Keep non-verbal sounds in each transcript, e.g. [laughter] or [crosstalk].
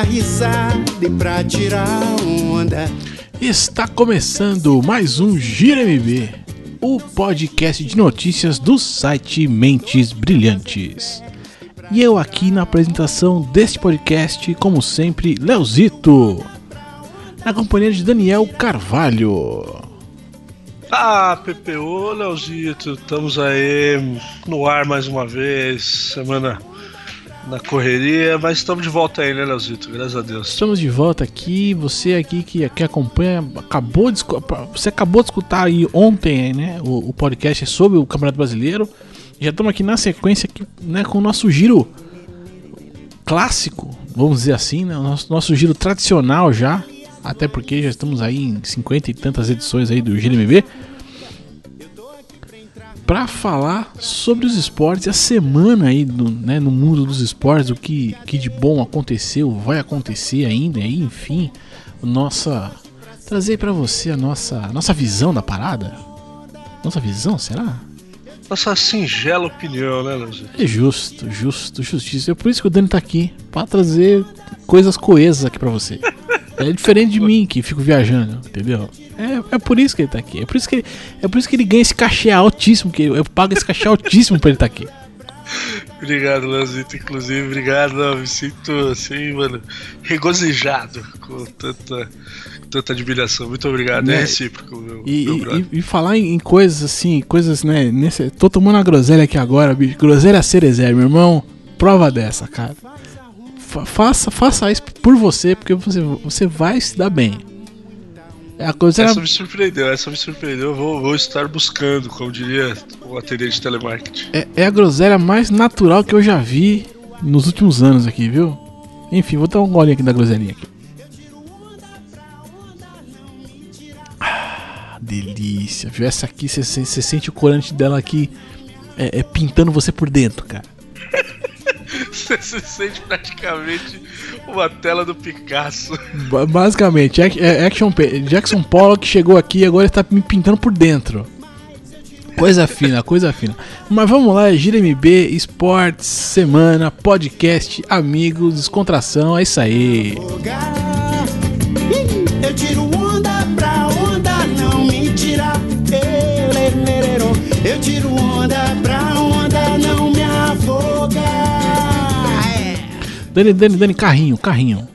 dar risada e pra tirar onda. Está começando mais um Gira MB, o podcast de notícias do site Mentes Brilhantes. E eu aqui na apresentação deste podcast, como sempre, Leozito, na companhia de Daniel Carvalho. Ah, PPO, Leozito, estamos aí no ar mais uma vez, semana na correria, mas estamos de volta aí, né, Leozito? Graças a Deus. Estamos de volta aqui. Você aqui que, que acompanha, acabou de, você acabou de escutar aí ontem, né, o, o podcast sobre o Campeonato Brasileiro. Já estamos aqui na sequência aqui, né, com o nosso giro clássico, vamos dizer assim, né, o nosso, nosso giro tradicional já, até porque já estamos aí em 50 e tantas edições aí do Giro MB para falar sobre os esportes, a semana aí do, né, no mundo dos esportes, o que, que de bom aconteceu, vai acontecer ainda, enfim, nossa trazer para você a nossa nossa visão da parada. Nossa visão, será? Nossa singela opinião, né, Leozito? É justo, justo, justiça. É por isso que o Dani tá aqui, para trazer coisas coesas aqui para você. É diferente de mim que fico viajando, entendeu? É, é por isso que ele tá aqui. É por isso que ele, é por isso que ele ganha esse cachê altíssimo, que eu, pago esse cachê altíssimo pra ele estar tá aqui. Obrigado, Leozito. Inclusive, obrigado. Eu me sinto assim, mano, regozijado com tanta, tanta admiração. Muito obrigado. Né? É recíproco, meu, e, meu e, e, falar em, coisas assim, coisas, né? Nesse, tô tomando uma groselha aqui agora, bicho. Groselha Cerezer, meu irmão. Prova dessa, cara faça, faça isso por você, porque você, você vai se dar bem. É a coisa essa era... me surpreendeu, essa me surpreendeu. Eu vou, vou estar buscando, como diria o atendente de telemarketing. É, é a groselha mais natural que eu já vi nos últimos anos aqui, viu? Enfim, vou dar um golinho aqui da groselinha aqui. Ah, delícia, viu? Essa aqui, você sente o corante dela aqui é, é pintando você por dentro, cara. [laughs] Você se sente praticamente uma tela do Picasso. Basicamente, é Action, Jackson Pollock chegou aqui e agora está me pintando por dentro. Coisa [laughs] fina, coisa fina. Mas vamos lá, Gira MB, esportes, semana, podcast, amigos, descontração, é isso aí. Eu tiro onda pra onda não me tirar. Eu tiro onda pra Dani, Dani, Dani, carrinho, carrinho.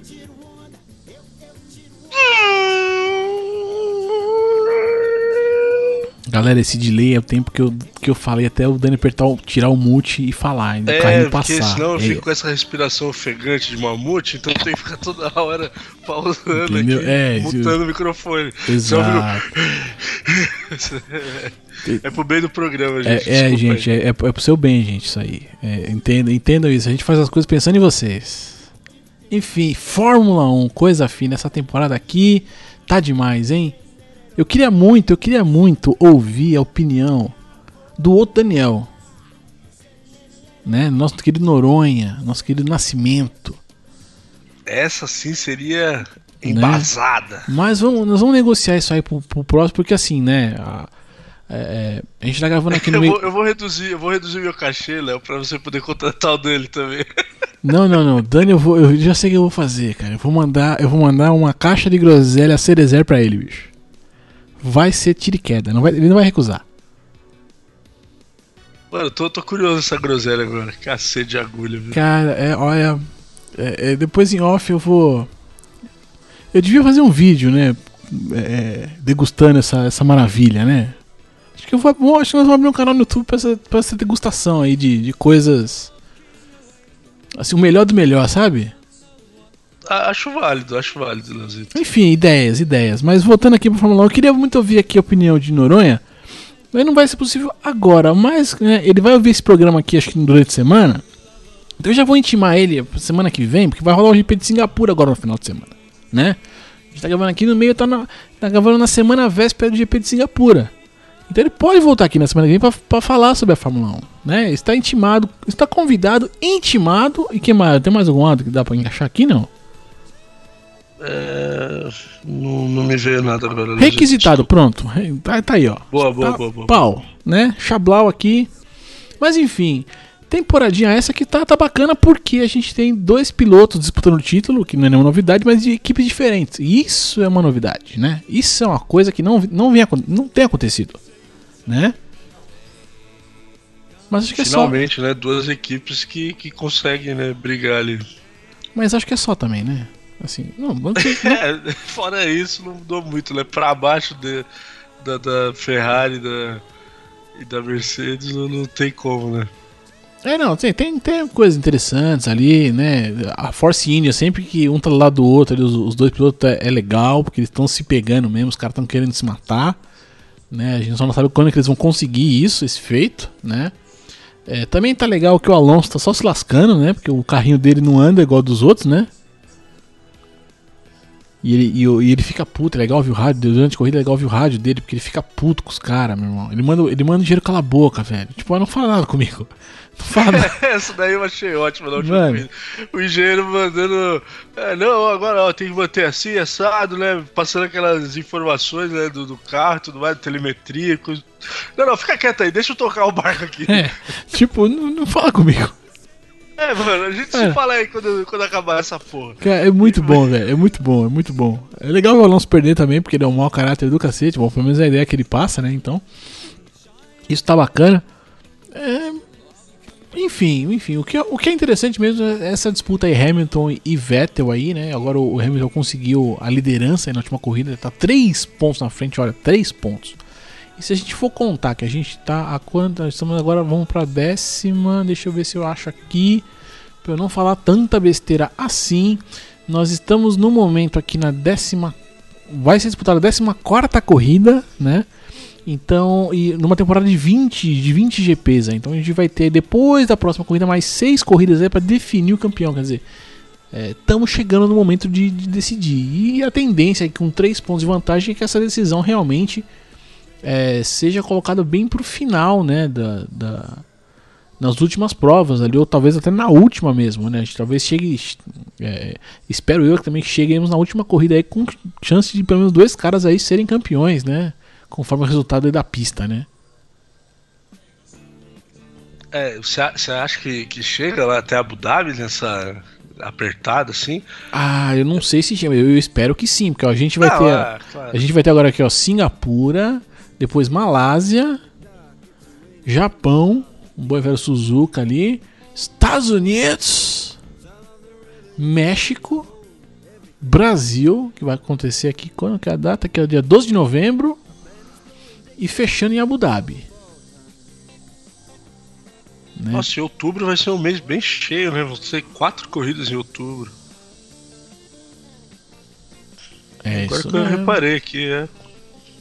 Galera, esse delay é o tempo que eu, que eu falei até o Dani apertar, tirar o mute e falar, o é, carrinho porque passar. senão eu é. fico com essa respiração ofegante de mamute, então tem que ficar toda hora pausando Entendeu? aqui, é, mutando o microfone. Exato. [laughs] é pro bem do programa, gente. É, é gente, é, é, é pro seu bem, gente, isso aí. É, entenda, entendam isso, a gente faz as coisas pensando em vocês. Enfim, Fórmula 1, coisa fina, essa temporada aqui tá demais, hein? Eu queria muito, eu queria muito ouvir a opinião do outro Daniel. Né? Nosso querido Noronha, nosso querido Nascimento. Essa sim seria embasada. Né? Mas vamos, nós vamos negociar isso aí pro, pro próximo, porque assim, né? A, é, é a gente tá gravando aqui no [laughs] eu meio. Vou, eu vou reduzir, eu vou reduzir meu cachê, Léo, pra você poder contratar o dele também. [laughs] Não, não, não. Dani, eu, vou, eu já sei o que eu vou fazer, cara. Eu vou mandar, eu vou mandar uma caixa de groselha Cerezer pra ele, bicho vai ser tiro e queda. Não vai, ele não vai recusar. Mano, tô, tô curioso essa groselha agora. Cacete de agulha, viu? Cara, é, olha. É, é, depois em off eu vou. Eu devia fazer um vídeo, né? É, degustando essa, essa maravilha, né? Acho que eu vou. Bom, acho que nós vamos abrir um canal no YouTube pra essa, pra essa degustação aí de, de coisas. Assim, o melhor do melhor, sabe? Acho válido, acho válido, Leozito. Enfim, ideias, ideias. Mas voltando aqui pra Fórmula 1, eu queria muito ouvir aqui a opinião de Noronha. Mas não vai ser possível agora, mas né, ele vai ouvir esse programa aqui, acho que durante a semana. Então eu já vou intimar ele semana que vem, porque vai rolar o GP de Singapura agora no final de semana, né? A gente tá gravando aqui no meio, tá, na, tá gravando na semana véspera do GP de Singapura. Então ele pode voltar aqui na semana que vem pra, pra falar sobre a Fórmula 1, né? Está intimado, está convidado, intimado. E que mais? Tem mais algum lado que dá pra encaixar aqui, não? É, não, não me veio nada agora. Requisitado, pronto. Tá, tá aí, ó. Boa, boa, Tá boa, boa. Pau, né? Chablau aqui. Mas enfim, temporadinha essa que tá, tá bacana porque a gente tem dois pilotos disputando o título, que não é nenhuma novidade, mas de equipes diferentes. Isso é uma novidade, né? Isso é uma coisa que não, não, vem, não tem acontecido, né? Mas acho que é só. Finalmente, né? Duas equipes que, que conseguem, né, brigar ali. Mas acho que é só também, né? Assim, não, [laughs] É, fora isso, não mudou muito, né? Pra baixo de, da, da Ferrari da, e da Mercedes não, não tem como, né? É, não, tem, tem, tem coisas interessantes ali, né? A Force India, sempre que um tá do lado do outro, ali, os, os dois pilotos é, é legal, porque eles estão se pegando mesmo, os caras estão querendo se matar, né? A gente só não sabe quando é que eles vão conseguir isso, esse feito, né? É, também tá legal que o Alonso tá só se lascando, né? Porque o carrinho dele não anda igual dos outros, né? E ele, e, e ele fica puto, é legal ouvir o rádio, durante a corrida é legal ouvir o rádio dele, porque ele fica puto com os caras, meu irmão. Ele manda, ele manda o dinheiro cala a boca, velho. Tipo, não fala nada comigo. [laughs] Não fala nada. [laughs] Essa daí eu achei ótima na última Mano. corrida. O engenheiro mandando. É, não, agora ó, tem que manter assim, assado, né? Passando aquelas informações né, do, do carro tudo mais, telemetria. Coisa... Não, não, fica quieto aí, deixa eu tocar o barco aqui. É, tipo, não, não fala comigo. É, mano, a gente É. se fala aí quando, quando acabar essa porra. Cara, é muito bom, velho. É muito bom, é muito bom. É legal o Alonso perder também, porque ele é um mau caráter do cacete. Bom, pelo menos é a ideia que ele passa, né? Então. Isso tá bacana. É, Enfim, enfim. O que, é- o que é interessante mesmo é essa disputa aí, Hamilton e Vettel aí, né? Agora o Hamilton conseguiu a liderança aí na última corrida. Ele tá 3 pontos na frente, olha, 3 pontos. E se a gente for contar que a gente tá a quanta? Estamos agora, vamos pra décima. Deixa eu ver se eu acho aqui. Pra eu não falar tanta besteira assim. Nós estamos no momento aqui na décima. Vai ser disputada a décima quarta corrida, né? Então, e numa temporada de 20, de 20 GPs, aí. então a gente vai ter depois da próxima corrida mais seis corridas aí para definir o campeão, quer dizer, estamos chegando no momento de, de decidir. E a tendência é que com três pontos de vantagem é que essa decisão realmente é, seja colocada bem pro final, né, da, da- nas últimas provas ali, ou talvez até na última mesmo, né? A gente talvez chegue, é, espero eu que também cheguemos na última corrida aí com chance de pelo menos dois caras aí serem campeões, né? Conforme o resultado da pista, né? É, você acha que, que chega lá até Abu Dhabi nessa apertada assim? Ah, eu não sei se chama, eu espero que sim, porque ó, a gente vai Ah, ter é, claro. a gente vai ter agora aqui, ó, Singapura, depois Malásia, Japão, um boi velho Suzuka ali, Estados Unidos, México, Brasil, que vai acontecer aqui quando que é a data? Que é o dia 12 de novembro e fechando em Abu Dhabi. Né? Nossa, e outubro vai ser um mês bem cheio, né? Vão ser quatro corridas em outubro. é Agora isso. que eu reparei aqui, é.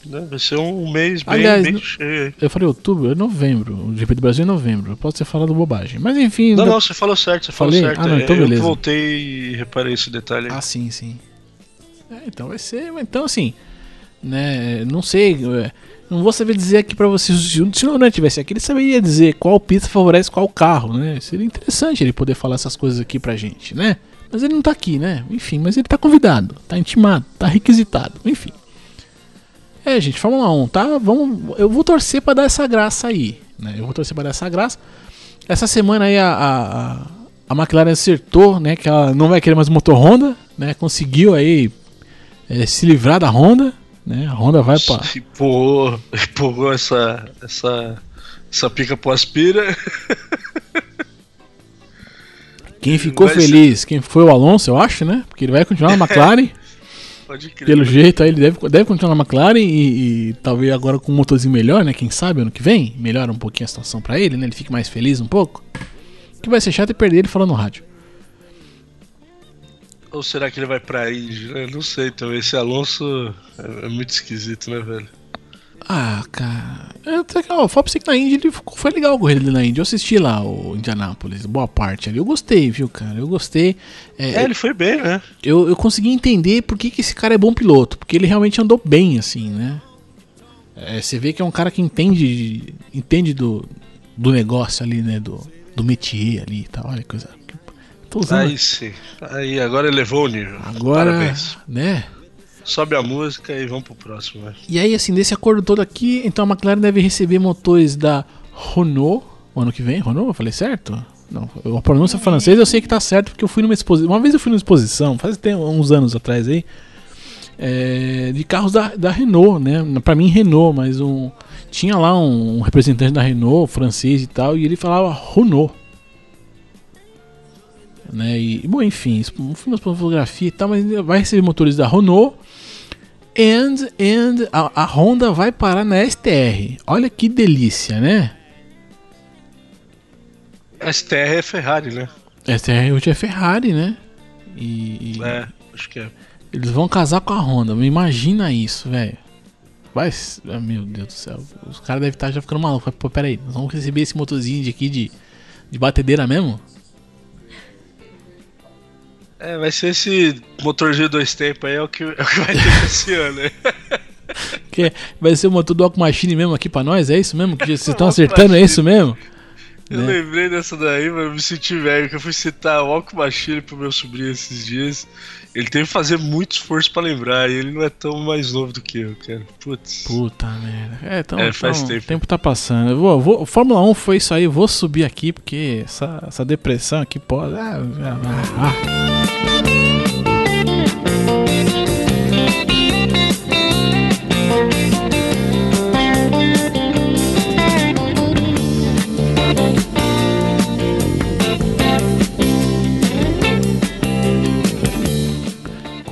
Né? Vai ser um mês bem, Aliás, bem no- cheio. aí. Eu falei outubro, é novembro. O GP do Brasil é novembro. Eu posso ter falado bobagem. Mas enfim. Não, não, você falou certo, você Falei? falou certo. Ah, não, é, então eu beleza. voltei e reparei esse detalhe. aí. Ah, sim, sim. É, então vai ser. Então, assim. Né, não sei. é, Não vou saber dizer aqui pra vocês. Se o se o Noronha tivesse aqui, ele saberia dizer qual pista favorece qual carro, né? Seria interessante ele poder falar essas coisas aqui pra gente, né? Mas ele não tá aqui, né? Enfim, mas ele tá convidado, tá intimado, tá requisitado, enfim. É, gente, Fórmula 1, tá? Vamos, eu vou torcer pra dar essa graça aí, né? Eu vou torcer pra dar essa graça. Essa semana aí a, a, a- McLaren acertou, né? Que ela não vai querer mais motor Honda, né? Conseguiu aí é, se livrar da Honda, né? A Honda vai pra. Empurrou, empurrou essa, essa, essa pica pro aspira. Quem [laughs] ficou vai feliz, quem foi o Alonso, eu acho, né? Porque ele vai continuar na [laughs] McLaren. Pode crer. Pelo jeito aí, ele deve, deve continuar na McLaren e, e talvez agora com um motorzinho melhor, né? Quem sabe ano que vem, melhora um pouquinho a situação pra ele, né? Ele fique mais feliz um pouco. Que vai ser chato é perder ele falando no rádio. Ou será que ele vai pra Indy? né? Não sei também. Esse Alonso é, é muito esquisito, né, velho? Ah, cara. Até que, ó, o que na Indy ele ficou- foi legal a corrida dele na Indy. Eu assisti lá o Indianápolis, boa parte ali. Eu gostei, viu, cara? Eu gostei. É, É, ele foi bem, né? eu, eu consegui entender por que, que esse cara é bom piloto. Porque ele realmente andou bem, assim, né? É, você vê que é um cara que entende, entende do, do negócio ali, né? Do, do métier ali e tal. Olha que coisa. Tô usando. Aí sim. Aí agora elevou o nível. Agora, Parabéns. né? Sobe a música e vamos pro próximo, né? E aí, assim, desse acordo todo aqui, então a McLaren deve receber motores da Renault o ano que vem. Renault, eu falei certo? Não, a pronúncia francesa eu sei que tá certo porque eu fui numa exposição. Uma vez eu fui numa exposição, faz tem uns anos atrás aí, é, de carros da, da Renault, né? Pra mim, Renault, mas um, tinha lá um, um representante da Renault, francês e tal, e ele falava Renault. Né? E, bom, enfim, um filme de fotografia e tal, mas vai receber motores da Renault. And, and a, a Honda vai parar na STR. Olha que delícia, né? A STR é Ferrari, né? STR hoje é Ferrari, né? E, e É, acho que é. eles vão casar com a Honda. Imagina isso, velho. Vai, ah, meu Deus do céu. Os caras devem estar já ficando malucos. Pô, pera aí, nós vamos receber esse motorzinho de aqui de, de batedeira mesmo? É, vai ser esse motorzinho dois tempos aí, é o que, é o que vai ter esse ano, né? Que vai ser o motor do Machine mesmo aqui pra nós? É isso mesmo? Que [laughs] vocês estão acertando? É isso mesmo? Eu Né? lembrei dessa daí, mas eu me senti velho, que eu fui citar o Walk Machine pro meu sobrinho esses dias. Ele teve que fazer muito esforço pra lembrar, e ele não é tão mais novo do que eu, cara. Putz. Puta merda. É, então, É, faz então, tempo. o tempo tá passando. Eu vou, vou- Fórmula 1 foi isso aí, eu vou subir aqui porque essa, essa depressão aqui pode. Ah, ah, ah.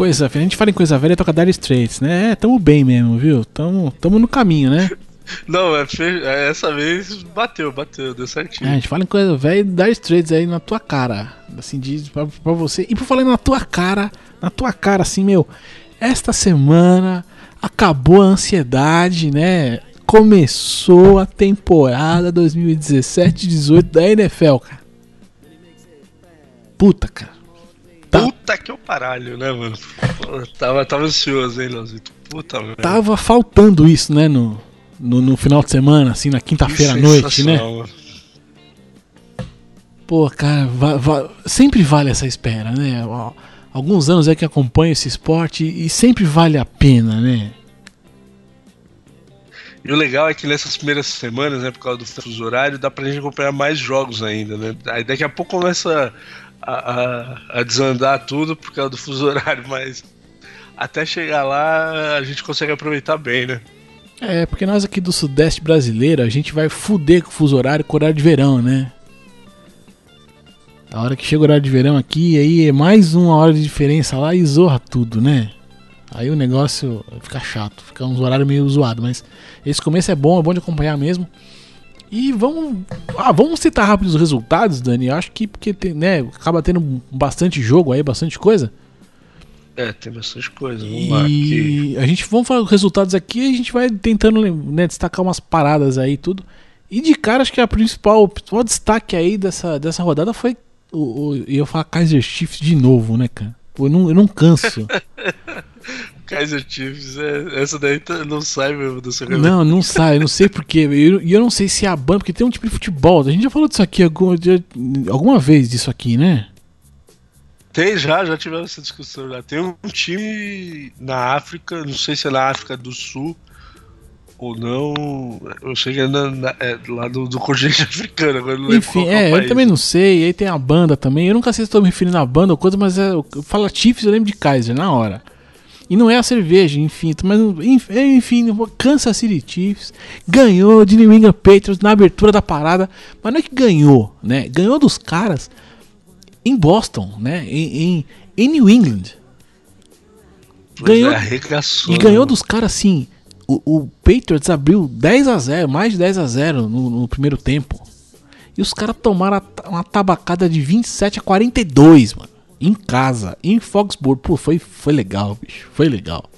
Coisa velha, a gente fala em coisa velha, toca Dire Straits, né? É, tamo bem mesmo, viu? Tamo, tamo no caminho, né? [laughs] Não, é, é, essa vez bateu, bateu, deu É, certinho. a gente fala em coisa velha e Dire Straits aí na tua cara. Assim, diz pra, pra você. E por falar na tua cara, na tua cara, assim, meu. Esta semana acabou a ansiedade, né? Começou a temporada 2017-18 da NFL, cara. Puta, cara. Tá- Puta que eu paralho, né, mano? Tava, tava ansioso, hein, Leozito? Puta merda. Tava faltando isso, né? No, no, no final de semana, assim, na quinta-feira à noite, né? mano. Pô, cara, va- va- sempre vale essa espera, né? Alguns anos é que acompanho esse esporte e sempre vale a pena, né? E o legal é que nessas primeiras semanas, né, por causa do fuso horário, dá pra gente acompanhar mais jogos ainda, né? Aí daqui a pouco começa a, a- a desandar tudo por causa do fuso horário, mas até chegar lá a gente consegue aproveitar bem, né? É, porque nós aqui do Sudeste brasileiro, a gente vai fuder com o fuso horário com o horário de verão, né? A hora que chega o horário de verão aqui, aí é mais uma hora de diferença lá e zorra tudo, né? Aí o negócio fica chato, fica uns horários meio zoado, mas esse começo é bom, é bom de acompanhar mesmo. E vamos, ah, vamos citar rápido os resultados, Dani. Acho que porque tem, né, acaba tendo bastante jogo aí, bastante coisa. É, tem bastante coisa. Vamos lá. Que... E a gente vamos falar dos resultados aqui e a gente vai tentando né, destacar umas paradas aí e tudo. E de cara, acho que a principal, o principal destaque aí dessa, dessa rodada foi o, o e eu falar Kaiser Chiefs de novo, né, cara? Eu não, eu não canso. [laughs] Kaiser Chiefs, é, essa daí tá- não sai mesmo do seu cabelo. não, não sai, eu não sei porquê. E eu, eu não sei se é a banda, porque tem um tipo de futebol. A gente já falou disso aqui alguma, de- alguma vez disso aqui, né? Tem já, já tivemos essa discussão já. Tem um time na África, não sei se é na África do Sul ou não. Eu sei que é, na- na- é lá do, do continente [laughs] africano, agora eu não lembro Enfim, é, o eu país. também não sei. Aí tem a banda também. Eu nunca sei se estou me referindo à banda ou coisa, mas é, fala Chiefs, eu lembro de Kaiser na hora. E não é a cerveja, enfim, mas enfim, Kansas City Chiefs ganhou de New England Patriots na abertura da parada, mas não é que ganhou, né? Ganhou dos caras em Boston, né? Em, em, em New England. Ganhou- é, E ganhou né? dos caras assim. O, o Patriots abriu 10 a 0 mais de 10 a 0 no, no primeiro tempo. E os caras tomaram uma tabacada de 27 a 42, mano. Em casa, em Foxborough. Pô, foi, foi legal, bicho. Foi legal.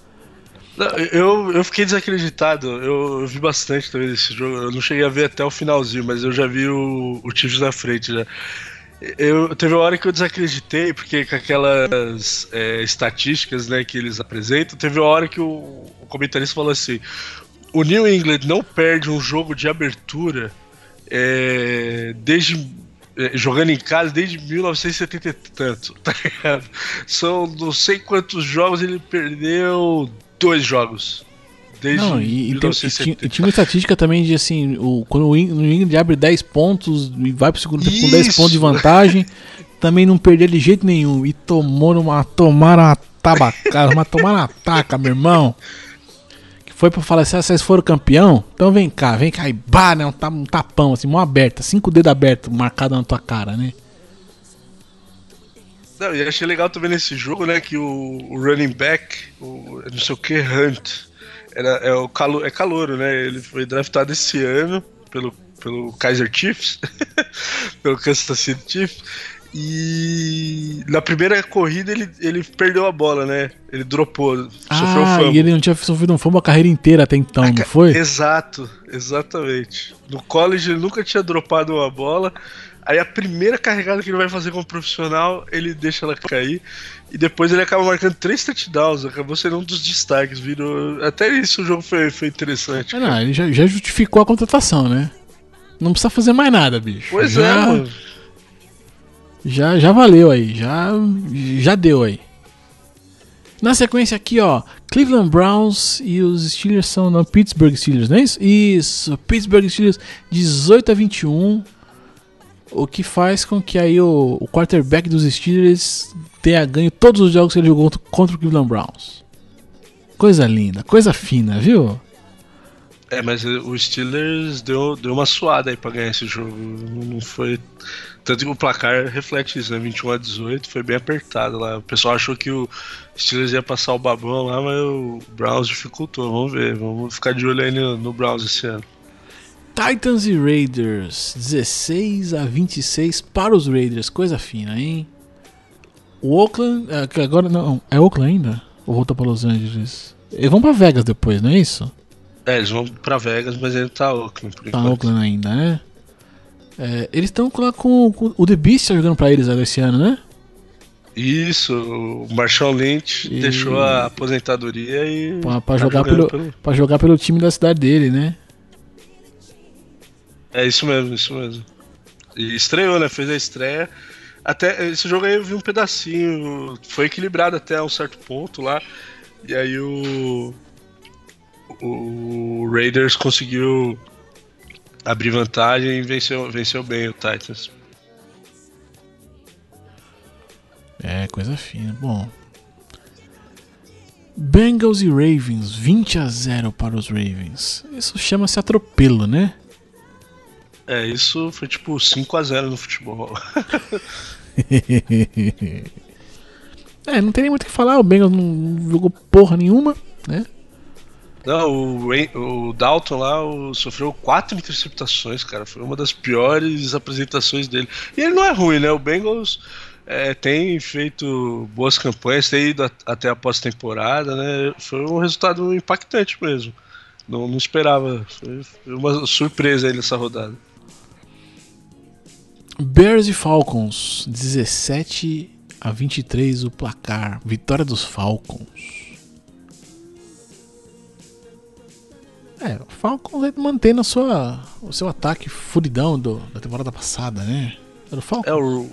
Não, Eu, eu fiquei desacreditado. Eu, eu vi bastante também desse jogo. Eu não cheguei a ver até o finalzinho, mas eu já vi o, o Chiefs na frente já. Eu, teve uma hora que eu desacreditei, porque com aquelas é, estatísticas né, que eles apresentam, teve uma hora que o, o comentarista falou assim: o New England não perde um jogo de abertura é, desde jogando em casa desde 1970 e tanto, [laughs] tá ligado? São não sei quantos jogos ele perdeu dois jogos. Desde Não, e, e, tem, e, tinha, uma estatística também de assim, o, quando o Ingrid abre 10 pontos e vai pro segundo tempo com 10 pontos de vantagem, [laughs] também não perdeu de jeito nenhum. E tomou uma. Tomaram uma tabacada, [laughs] uma tomaram uma taca, meu irmão. Foi pra falar assim: ah, vocês foram campeão? Então vem cá, vem cá. E bah, né? Um, um tapão, assim, mão aberta, cinco dedos abertos, marcado na tua cara, né? Não, e achei legal também nesse jogo, né, que o, o running back, o não sei o que, Hunt, era, é, o calo, é calouro, né? Ele foi draftado esse ano pelo, pelo Kaiser Chiefs, [laughs] pelo Kansas City Chiefs. E na primeira corrida ele, ele perdeu a bola, né? Ele dropou, ah, sofreu um fumble. E ele não tinha sofrido um fumble a carreira inteira até então, a não foi? Exato, exatamente. No college ele nunca tinha dropado uma bola. Aí a primeira carregada que ele vai fazer como profissional, ele deixa ela cair. E depois ele acaba marcando três touchdowns. Acabou sendo um dos destaques. Virou... Até isso o jogo foi, foi interessante. Ah, não, ele já, já, justificou a contratação, né? Não precisa fazer mais nada, bicho. Pois já, é, mano. Já, já valeu aí. Já, já deu aí. Na sequência aqui, ó, Cleveland Browns e os Steelers são não Pittsburgh Steelers, não é isso? Isso, Pittsburgh Steelers 18 a 21. O que faz com que aí o, o quarterback dos Steelers tenha ganho todos os jogos que ele jogou contra o Cleveland Browns. Coisa linda, coisa fina, viu? É, mas o Steelers deu, deu uma suada aí pra ganhar esse jogo. Não foi. Tanto que o placar reflete isso, né? 21 a 18, foi bem apertado lá. O pessoal achou que o Steelers ia passar o babão lá, mas o Browns dificultou. Vamos ver, vamos ficar de olho aí no, no Browns esse ano. Titans e Raiders, 16 a 26 para os Raiders, coisa fina, hein? O Oakland, é, agora não, é Oakland ainda? Ou volta para Los Angeles? Eles vão para Vegas depois, não é isso? É, eles vão para Vegas, mas ele tá Oakland por Tá enquanto. Oakland ainda, né? É, eles estão lá com, com, o The Beast tá jogando para eles esse ano, né? Isso, o Marshall Lynch e... deixou a aposentadoria e. Pra, pra tá jogar pelo, pelo... Pra jogar pelo time da cidade dele, né? É isso mesmo, isso mesmo. E estreou, né? Fez a estreia. Até esse jogo aí eu vi um pedacinho. Foi equilibrado até um certo ponto lá. E aí o. O Raiders conseguiu abrir vantagem e venceu, venceu bem o Titans. É, coisa fina. Bom. Bengals e Ravens, 20 a 0 para os Ravens. Isso chama-se atropelo, né? É, isso foi tipo 5x0 no futebol. [laughs] é, não tem nem muito o que falar, o Bengals não jogou porra nenhuma, né? Não, o, o Dalton lá o, sofreu quatro interceptações, cara. Foi uma das piores apresentações dele. E ele não é ruim, né? O Bengals é, tem feito boas campanhas, tem ido até a pós-temporada, né? Foi um resultado impactante mesmo. Não, não esperava. Foi uma surpresa aí nessa rodada. Bears e Falcons, 17 a 23 o placar. Vitória dos Falcons. É, o Falcons mantendo a sua, o seu ataque furidão do, da temporada passada, né? Era o Falcons? É, o,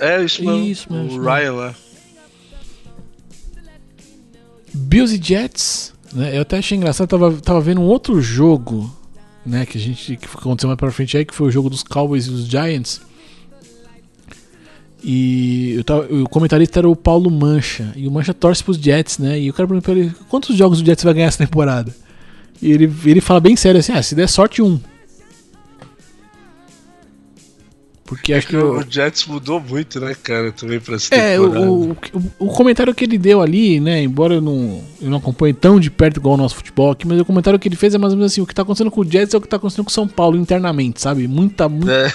é isso mesmo. Isso mesmo o Ryan lá. Bills e Jets, né? Eu até achei engraçado, tava, tava vendo um outro jogo né, que a gente que aconteceu mais para frente aí, que foi o jogo dos Cowboys e dos Giants. E tava, o comentarista era o Paulo Mancha. E o Mancha torce pros Jets, né? E o cara perguntou pra ele: quantos jogos o Jets vai ganhar essa temporada? E ele, ele fala bem sério assim: ah, se der sorte, um. Porque acho que o, o Jets mudou muito, né, cara, também pra essa É, o, o, o, comentário que ele deu ali, né, embora eu não, eu não acompanhe tão de perto igual o nosso futebol aqui, mas o comentário que ele fez é mais ou menos assim, o que tá acontecendo com o Jets é o que tá acontecendo com o São Paulo internamente, sabe? Muita, muita, é.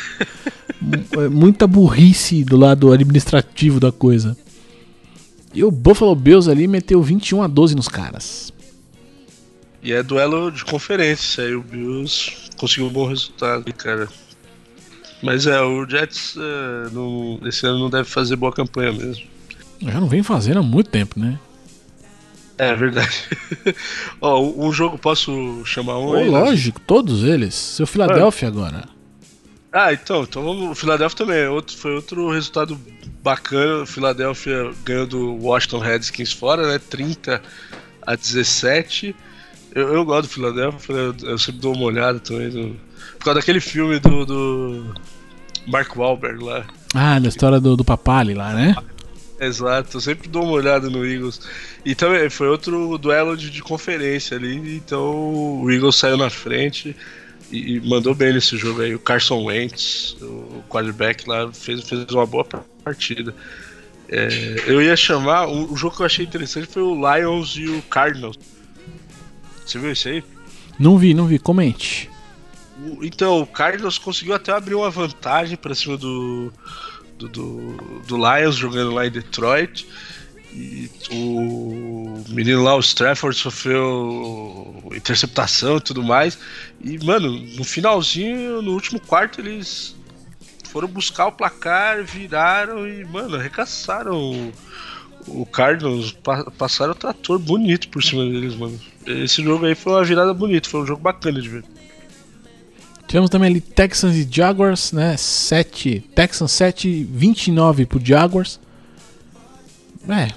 [laughs] é. muita burrice do lado administrativo da coisa. E o Buffalo Bills ali meteu 21 a 12 nos caras. E é duelo de conferência, aí o Bills conseguiu um bom resultado, cara. Mas é, o Jets é, não, esse ano não deve fazer boa campanha mesmo. Já não vem fazendo há muito tempo, né? É verdade. [laughs] Ó, um jogo posso chamar um? Oh, lógico, todos eles. Seu Philadelphia é. agora. Ah, então, então vamos, o Philadelphia também é outro, foi outro resultado bacana. O Philadelphia ganhou do Washington Redskins fora, né? 30 a 17. Eu, eu gosto do Philadelphia, eu, eu sempre dou uma olhada também. No, por causa daquele filme do, do Mark Wahlberg lá. Ah, da história do, do Papali lá, né? Exato, eu sempre dou uma olhada no Eagles. E também foi outro duelo de, de conferência ali, então o Eagles saiu na frente e, e, mandou bem nesse jogo aí. O Carson Wentz, o quarterback lá, fez, fez uma boa partida. É, eu ia chamar, o, o, jogo que eu achei interessante foi o Lions e o Cardinals. Você viu isso aí? Não vi, não vi, comente. O, então, o Cardinals conseguiu até abrir uma vantagem para cima do, do, do, do Lions jogando lá em Detroit. E o menino lá, o Strafford, sofreu interceptação e tudo mais. E, mano, no finalzinho, no último quarto, eles foram buscar o placar, viraram e, mano, arregaçaram o, Cardinals. Passaram o trator bonito por cima deles, mano. Esse jogo aí foi uma virada bonita, foi um jogo bacana de ver. Tivemos também ali Texans e Jaguars, né? 7, Texans 7, 29 pro Jaguars. É,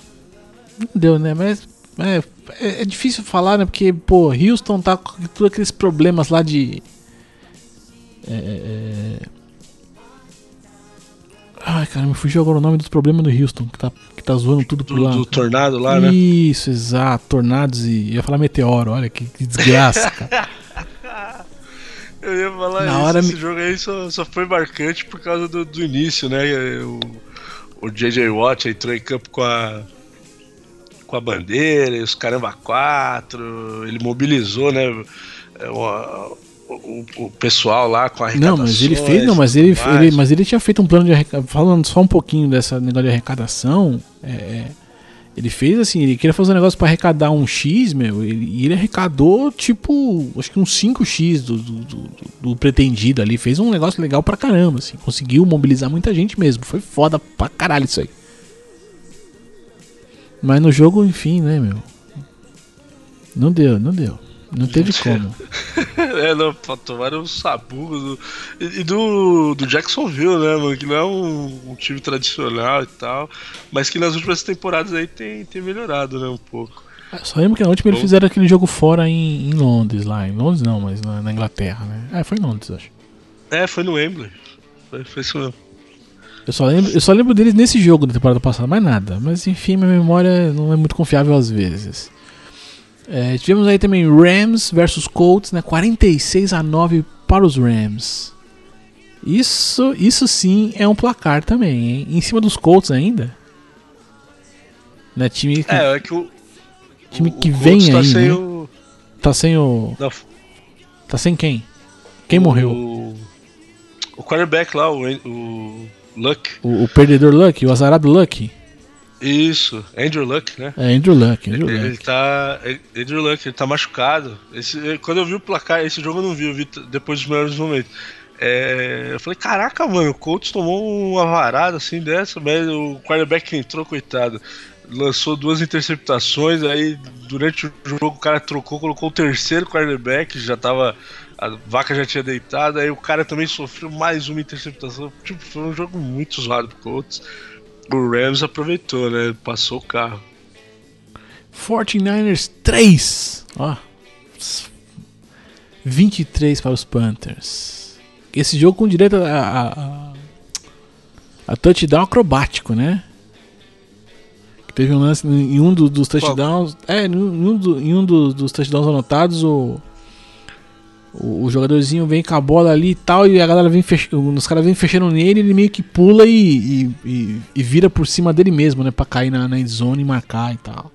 não deu, né? Mas é, é, é, difícil falar, né? Porque, pô, Houston tá com todos aqueles problemas lá de. É, é, é... Ai, cara, me fugiu agora o nome dos problemas do Houston, que tá, tá zoando tudo por do, lá. Do tornado lá, né? Isso, exato. Tornados e. Eu ia falar meteoro, olha que, que desgraça, cara. [laughs] Eu ia falar Na isso, hora esse me- jogo aí só, só foi marcante por causa do, do início, né? O, o JJ Watt entrou em campo com a com a bandeira os caramba quatro, ele mobilizou, né? O, o, pessoal lá com a Não, mas ele fez, não, mas ele, ele, mas ele tinha feito um plano de arrecadação. Falando só um pouquinho dessa negócio de arrecadação, é, é, ele fez assim, ele queria fazer um negócio pra arrecadar um X, meu, ele- e ele arrecadou tipo, acho que uns 5X do, do, do- do pretendido ali. Fez um negócio legal pra caramba, assim, conseguiu mobilizar muita gente mesmo. Foi foda pra caralho isso aí. Mas no jogo, enfim, né, meu? Não deu, não deu. Não teve como. [laughs] é, não, tomaram um sabugo do, e, do, do Jacksonville, né, mano? Que não é um, um time tradicional e tal, mas que nas últimas temporadas aí tem, tem melhorado, né, um pouco. Só lembro que na última eles Bom. fizeram aquele jogo fora em, em Londres, lá. Em Londres não, mas na, na Inglaterra, né? É, foi em Londres, acho. É, foi no Wembley. Foi, foi isso mesmo. Eu só, lembro, eu só lembro deles nesse jogo da temporada passada, mais nada. Mas enfim, minha memória não é muito confiável às vezes. É, tivemos aí também Rams versus Colts, né? 46 a 9 para os Rams. Isso, isso sim é um placar também, hein? Em cima dos Colts ainda. Né? Time que, É, é que o. time o- que o vem tá aí, sem né? o. Tá sem o. não, Tá sem quem? Quem morreu? O, o quarterback lá, o, o Luck. O, o perdedor Luck, o azarado Luck. Isso, Andrew Luck, né? É Andrew Luck, Andrew Ele, ele Luck. tá. Andrew Luck, ele tá machucado. Esse, quando eu vi o placar, esse jogo eu não vi, eu vi depois dos melhores momentos. É, eu falei, caraca, mano, o Colts tomou uma varada assim dessa, mas o quarterback entrou, coitado, lançou duas interceptações, aí durante o jogo o cara trocou, colocou o terceiro quarterback, já tava. A vaca já tinha deitado, aí o cara também sofreu mais uma interceptação. Tipo, foi um jogo muito zoado pro Colts. O Rams aproveitou, né? Passou o carro. 49ers 3. Ó. 23 para os Panthers. Esse jogo com direito a, a, a, a touchdown acrobático, né? Teve um lance em um do- dos touchdowns. É, em um, do- em um do- dos touchdowns anotados, o, o, o jogadorzinho vem com a bola ali e tal, e a galera vem fechando. Os caras vêm fechando nele, ele meio que pula e, e, e- e vira por cima dele mesmo, né? Pra cair na, na zone e marcar e tal.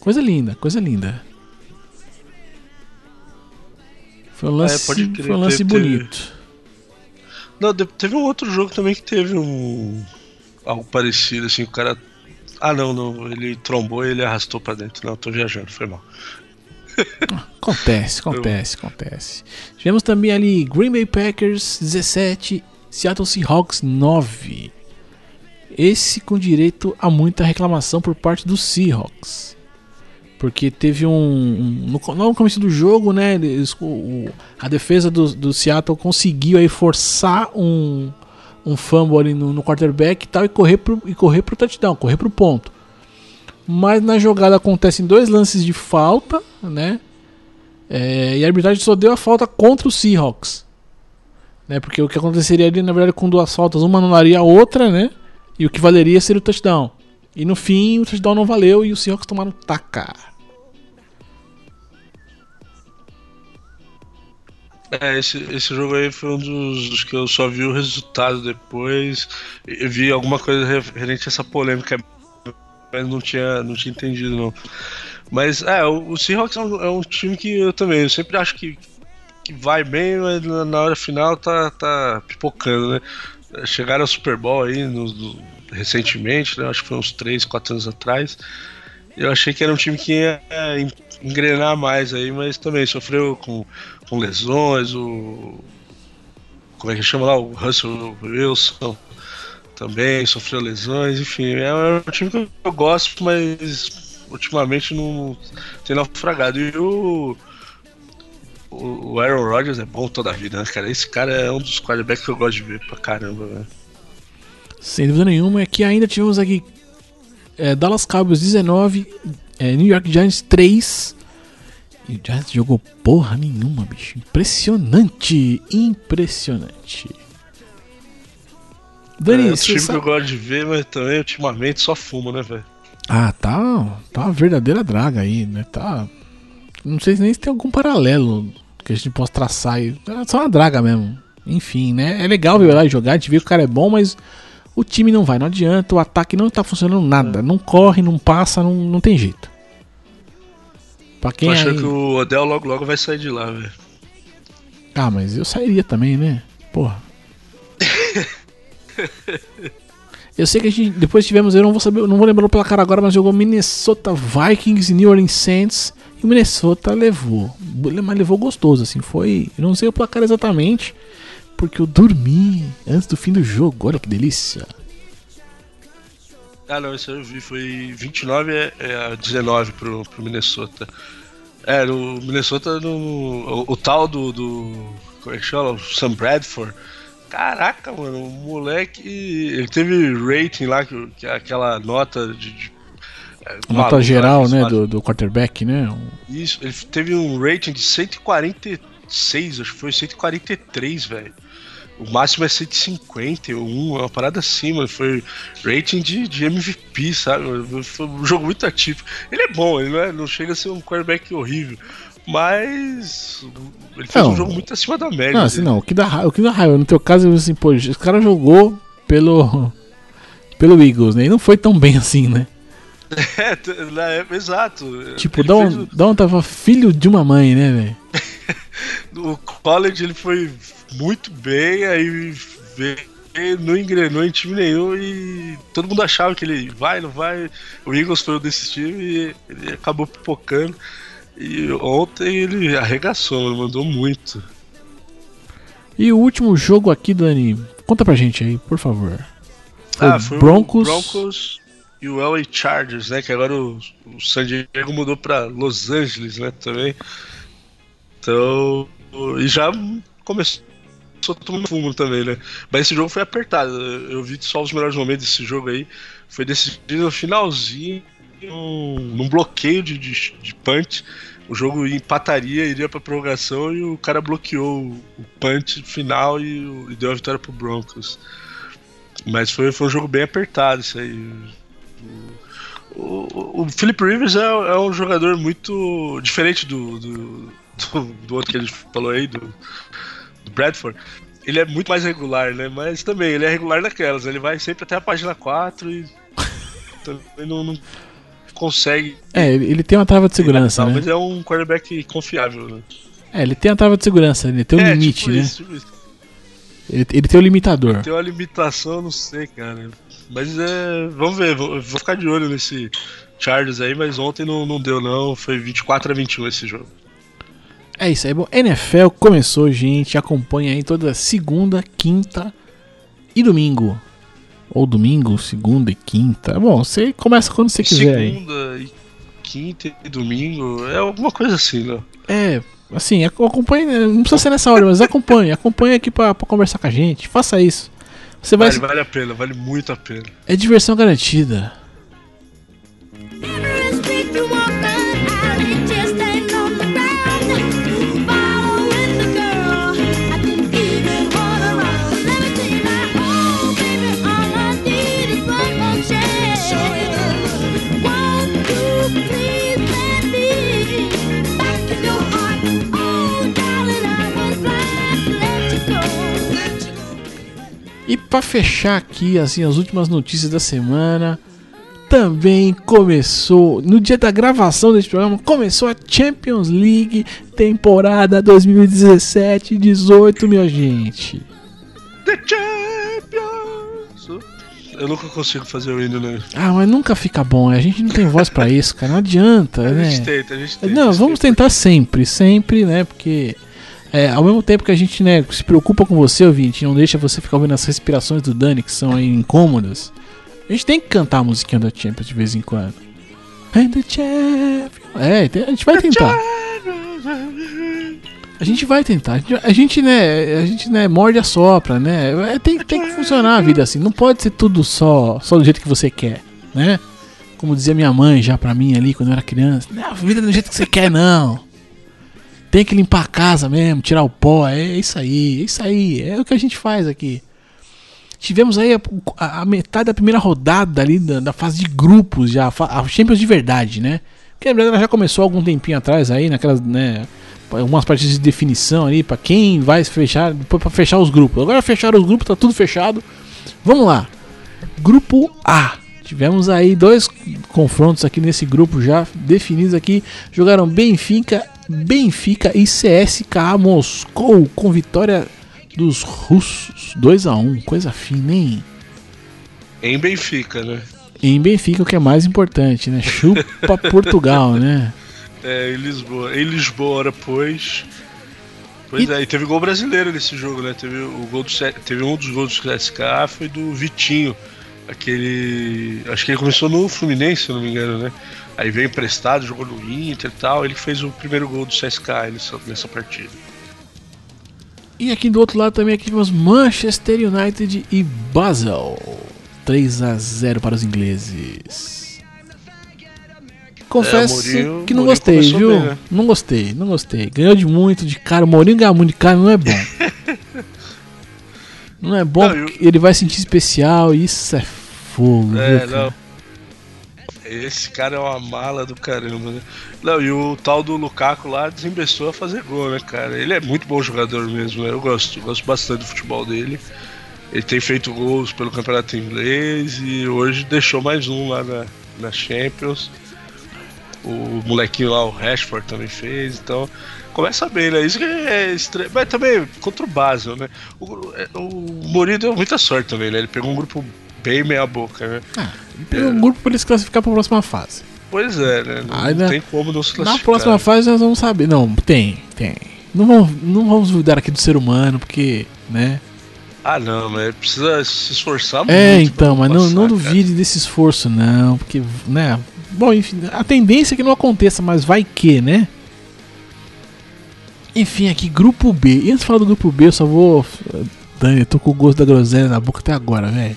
Coisa linda, coisa linda. Foi um lance, É, crer, foi um lance teve- teve- bonito. Não, de- teve um outro jogo também que teve um. algo parecido, assim, o cara. Ah não, não, ele trombou e ele arrastou pra dentro. Não, tô viajando, foi mal. Acontece, acontece, acontece. Tivemos também ali Green Bay Packers 17, Seattle Seahawks 9. Esse com direito a muita reclamação por parte dos Seahawks. Porque teve um. um no, no começo do jogo, né? Eles, o, a defesa do, do Seattle conseguiu aí forçar um, um fumble ali no, no quarterback e tal, e correr, pro, e correr pro touchdown, correr pro ponto. Mas na jogada acontecem dois lances de falta, né? É, e a arbitragem só deu a falta contra o Seahawks. Né? Porque o que aconteceria ali, na verdade, com duas faltas, uma anularia a outra, né? E o que valeria seria o touchdown. E no fim, o touchdown não valeu e os Seahawks tomaram taca. É, esse, esse jogo aí foi um dos, dos, que eu só vi o resultado depois. Eu vi alguma coisa referente a essa polêmica, mas não tinha, não tinha entendido, não. Mas é, o, Seahawks é um, é um, time que eu também, eu sempre acho que, que vai bem, mas na hora final tá, tá pipocando, né? Chegaram ao Super Bowl aí no, no, recentemente, né? acho que foi uns 3, 4 anos atrás. Eu achei que era um time que ia é, engrenar mais aí, mas também sofreu com, com lesões, o. Como é que chama lá? O Russell Wilson também sofreu lesões, enfim, é um time que eu gosto, mas ultimamente não tem naufragado. E o, o Aaron Rodgers é bom toda a vida, né, cara? Esse cara é um dos quarterbacks que eu gosto de ver pra caramba, velho. Sem dúvida nenhuma, é que ainda tivemos aqui é, Dallas Cowboys 19, é, New York Giants 3. E o Giants jogou porra nenhuma, bicho. Impressionante! Impressionante. Dani, é, um time sabe... que eu gosto de ver, mas também ultimamente só fumo, né, velho? Ah, tá, tá uma verdadeira draga aí, né? Tá. Não sei nem se tem algum paralelo que a gente possa traçar aí. É só uma draga mesmo. Enfim, né? É legal ver lá jogar, a gente vê que o cara é bom, mas o time não vai, não adianta, o ataque não tá funcionando nada. Não corre, não passa, não, não tem jeito. Pra quem Tô achando aí... que o Odell logo logo vai sair de lá, velho. Ah, mas eu sairia também, né? Porra. [laughs] [laughs] Eu sei que a gente depois tivemos, eu não vou saber, não vou lembrar pela cara agora, mas jogou Minnesota Vikings e New Orleans Saints e o Minnesota levou, mas levou gostoso assim, foi, eu não sei o placar exatamente, porque eu dormi antes do fim do jogo. Olha que delícia. Ah, não, isso eu vi, foi 29 a 19 pro, pro Minnesota. É, no Minnesota, no, o, o tal do, do. Como é que chama? O Sam Bradford Caraca, mano, o moleque. Ele teve rating lá, que, que é aquela nota de. de é, nota geral, né, do, do quarterback, né? Isso, ele teve um rating de 146, acho que foi 143, velho. O máximo é 151, é uma parada acima. Foi rating de, de MVP, sabe? Foi um jogo muito atípico. Ele é bom, ele não, é, não chega a ser um quarterback horrível. Mas ele fez não, um jogo muito acima da média. Não, assim, não. O que dá raiva, o que dá raiva no teu caso é assim, pô, o cara jogou pelo [laughs] pelo Eagles, né? E não foi tão bem assim, né? [laughs] É, na época, exato. Tipo, Dom, fez... Dom tava filho de uma mãe, né, velho? [laughs] no college ele foi muito bem, aí veio, não engrenou em time nenhum e todo mundo achava que ele vai, não vai. O Eagles foi um desses times e ele acabou pipocando. E ontem ele arregaçou, mandou muito. E o último jogo aqui, Dani, conta pra gente aí, por favor. Foi ah, foi Broncos... o Broncos e o LA Chargers, né? Que agora o, o San Diego mudou pra Los Angeles, né? Também. Então. E já começou tomando fumo também, né? Mas esse jogo foi apertado. Eu vi só os melhores momentos desse jogo aí. Foi decidido no finalzinho num, num bloqueio de, de, de punch. O jogo empataria, iria pra prorrogação e o cara bloqueou o, o punch final e, e, deu a vitória pro Broncos. Mas foi, foi um jogo bem apertado isso aí. O, o, Philip Rivers é, é, um jogador muito diferente do, do, do, do outro que ele falou aí, do, do Bradford ele é muito mais regular, né? Mas também, ele é regular naquelas. Ele vai sempre até a página 4 e [laughs] também não, não, consegue. É, ele tem uma trava de segurança. Né? Mas é um quarterback confiável, né? É, ele tem uma trava de segurança, ele tem um é, limite, tipo né? Isso, tipo isso. Ele, ele tem um limitador. Ele tem uma limitação, não sei, cara. Mas é. Vamos ver, vou, vou ficar de olho nesse Chargers aí, mas ontem não, não deu, não. Foi 24 a 21 esse jogo. É isso aí, bom. NFL começou, gente. Acompanha aí toda segunda, quinta e domingo. Ou domingo, segunda e quinta. Bom, você começa quando você quiser segunda aí. E quinta e domingo. É alguma coisa assim, né? É, assim, acompanhe, não precisa ser nessa hora, mas acompanhe, acompanhe aqui pra, pra conversar com a gente. Faça isso. Você vai. Vale, vale a pena, vale muito a pena. É diversão garantida. E pra fechar aqui, assim, as últimas notícias da semana, também começou, no dia da gravação deste programa, começou a Champions League temporada 2017-18, minha gente. The Champions! Eu nunca consigo fazer o hino, né? Ah, mas nunca fica bom, a gente não tem voz pra isso, cara, não adianta, A né? gente tenta, a gente tenta. Não, a gente vamos tenta. tentar sempre, sempre, né? Porque é, ao mesmo tempo que a gente né, se preocupa com você, ouvinte, não deixa você ficar ouvindo as respirações do Dani, que são aí incômodas, a gente tem que cantar a musiquinha da Champions de vez em quando. And the. É, a gente vai tentar. A gente vai tentar. A gente, a gente, né, a gente né, morde a sopra, né? É, tem, tem que funcionar a vida assim. Não pode ser tudo só, só do jeito que você quer, né? Como dizia minha mãe já pra mim ali quando eu era criança. Não, a vida é do jeito que você quer, não. Tem que limpar a casa mesmo, tirar o pó. É isso aí, é isso aí. É o que a gente faz aqui. Tivemos aí a, a- a metade da primeira rodada ali da, da fase de grupos já, a a Champions de verdade, né? Porque na verdade já começou algum tempinho atrás aí, naquelas, né? Algumas partidas de definição ali pra quem vai fechar, depois pra fechar os grupos. Agora fecharam os grupos, tá tudo fechado. Vamos lá. Grupo A. Tivemos aí dois confrontos aqui nesse grupo já definidos aqui. Jogaram Benfica, Benfica e CSKA Moscou com vitória dos russos 2 a 1 coisa fina, hein? Em Benfica, né? Em Benfica, o que é mais importante, né? Chupa [laughs] Portugal, né? É, em Lisboa. Em Lisboa, pois. Pois E- é, e teve gol brasileiro nesse jogo, né? Teve, o gol do, teve um dos gols do CSK, foi do Vitinho. Aquele. Acho que ele começou no Fluminense, se não me engano, né? Aí veio emprestado, jogou no Inter e tal. Ele fez o primeiro gol do CSK nessa, nessa partida. E aqui do outro lado também aqui tivemos Manchester United e Basel. 3 a 0 para os ingleses. Confesso É, Mourinho- que não Mourinho gostei, viu? bem, né? Não gostei, não gostei. Ganhou de muito de cara. O Mourinho ganhar muito de cara não é bom. [laughs] não é bom Não, eu- ele vai sentir especial e isso é fogo, É, viu, não. Esse cara é uma mala do caramba, né? Não, e o tal do Lukaku lá desembestou a fazer gol, né, cara? Ele é muito bom jogador mesmo, né? Eu gosto, gosto bastante do futebol dele. Ele tem feito gols pelo campeonato inglês e hoje deixou mais um lá na, na Champions. O molequinho lá, o Rashford, também fez, então começa bem, né? Isso que é estranho. Mas também contra o Basel, né? O, é, o Mourinho deu muita sorte também, né? Ele pegou um grupo bem meia-boca, né? Tem um grupo para ele se classificar para a próxima fase. Pois é, né? Não, não né? tem como não se classificar. Na próxima fase nós vamos saber. Não, tem, tem. Não vamos, não vamos duvidar aqui do ser humano, porque, né? Ah, não, mas precisa se esforçar muito. É, então, mas não, passar, não cara. duvide desse esforço, não, porque, né? Bom, enfim, a tendência é que não aconteça, mas vai que, né? Enfim, aqui, grupo B. E antes de falar do grupo B, eu só vou. Dani, eu tô com o gosto da groselha na boca até agora, velho.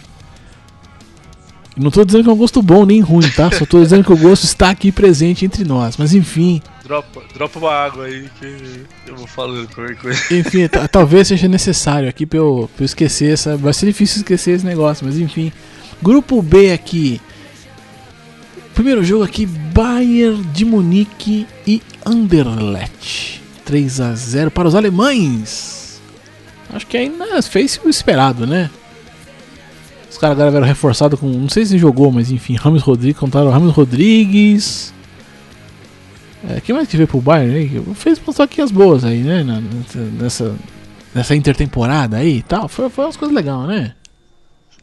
Não tô dizendo que é um gosto bom nem ruim, tá? Só tô dizendo que o gosto está aqui presente entre nós. Mas enfim, Dropa, dropa uma água aí que eu vou falando qualquer coisa. Enfim, ta- [laughs] talvez seja necessário aqui pra eu, pra eu esquecer essa. Vai ser difícil esquecer esse negócio, mas enfim. Grupo B aqui. Primeiro jogo aqui: Bayern de Munique e Anderlecht. 3 a 0 para os alemães. Acho que ainda fez o esperado, né? Os caras agora vieram reforçado com. Não sei se jogou, mas enfim, Ramos Rodrigues. Contaram Ramos Rodrigues. É, quem mais que veio pro Bayern aí? Fez toquinhas boas aí, né? Nessa, nessa intertemporada aí e tal. Foi, foi umas coisas legais, né?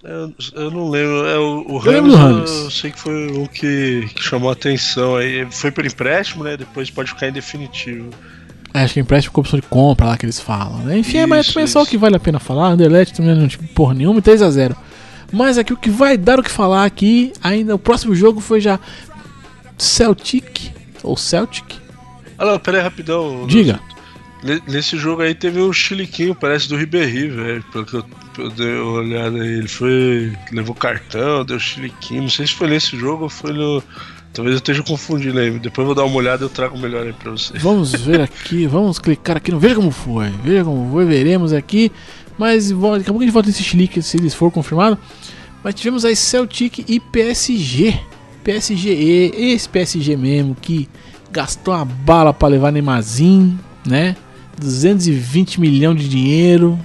Eu, eu não lembro. É, o o Eu do Ramos, eu, Ramos. sei que foi o que, que chamou a atenção aí. Foi por empréstimo, né? Depois pode ficar em definitivo. É, acho que empréstimo com opção de compra lá que eles falam, né? Enfim, é, mas Isso, também é só o isso. que vale a pena falar. Underlet também não tive porra nenhuma e 3x0. Mas aqui o que vai dar o que falar aqui, ainda o próximo jogo foi já Celtic, ou Celtic. Ah, não, pera aí, rapidão. Diga. Ne- Nesse jogo aí teve um chiliquinho, parece do Ribéry, velho. Pelo que eu, eu dei uma olhada aí. Ele foi. levou cartão, deu chiliquinho. Não sei se foi nesse jogo ou foi no. Talvez eu esteja confundindo aí. Depois eu vou dar uma olhada e eu trago melhor aí pra você. Vamos ver aqui, vamos clicar aqui no Veja como foi. Veja como foi, veremos aqui. Mas daqui a pouco a gente volta nesse chilique se eles for confirmado. Mas tivemos aí Celtic e PSG. PSG, esse PSG mesmo que gastou uma bala pra levar Neymarzinho, né? 220 milhões de dinheiro.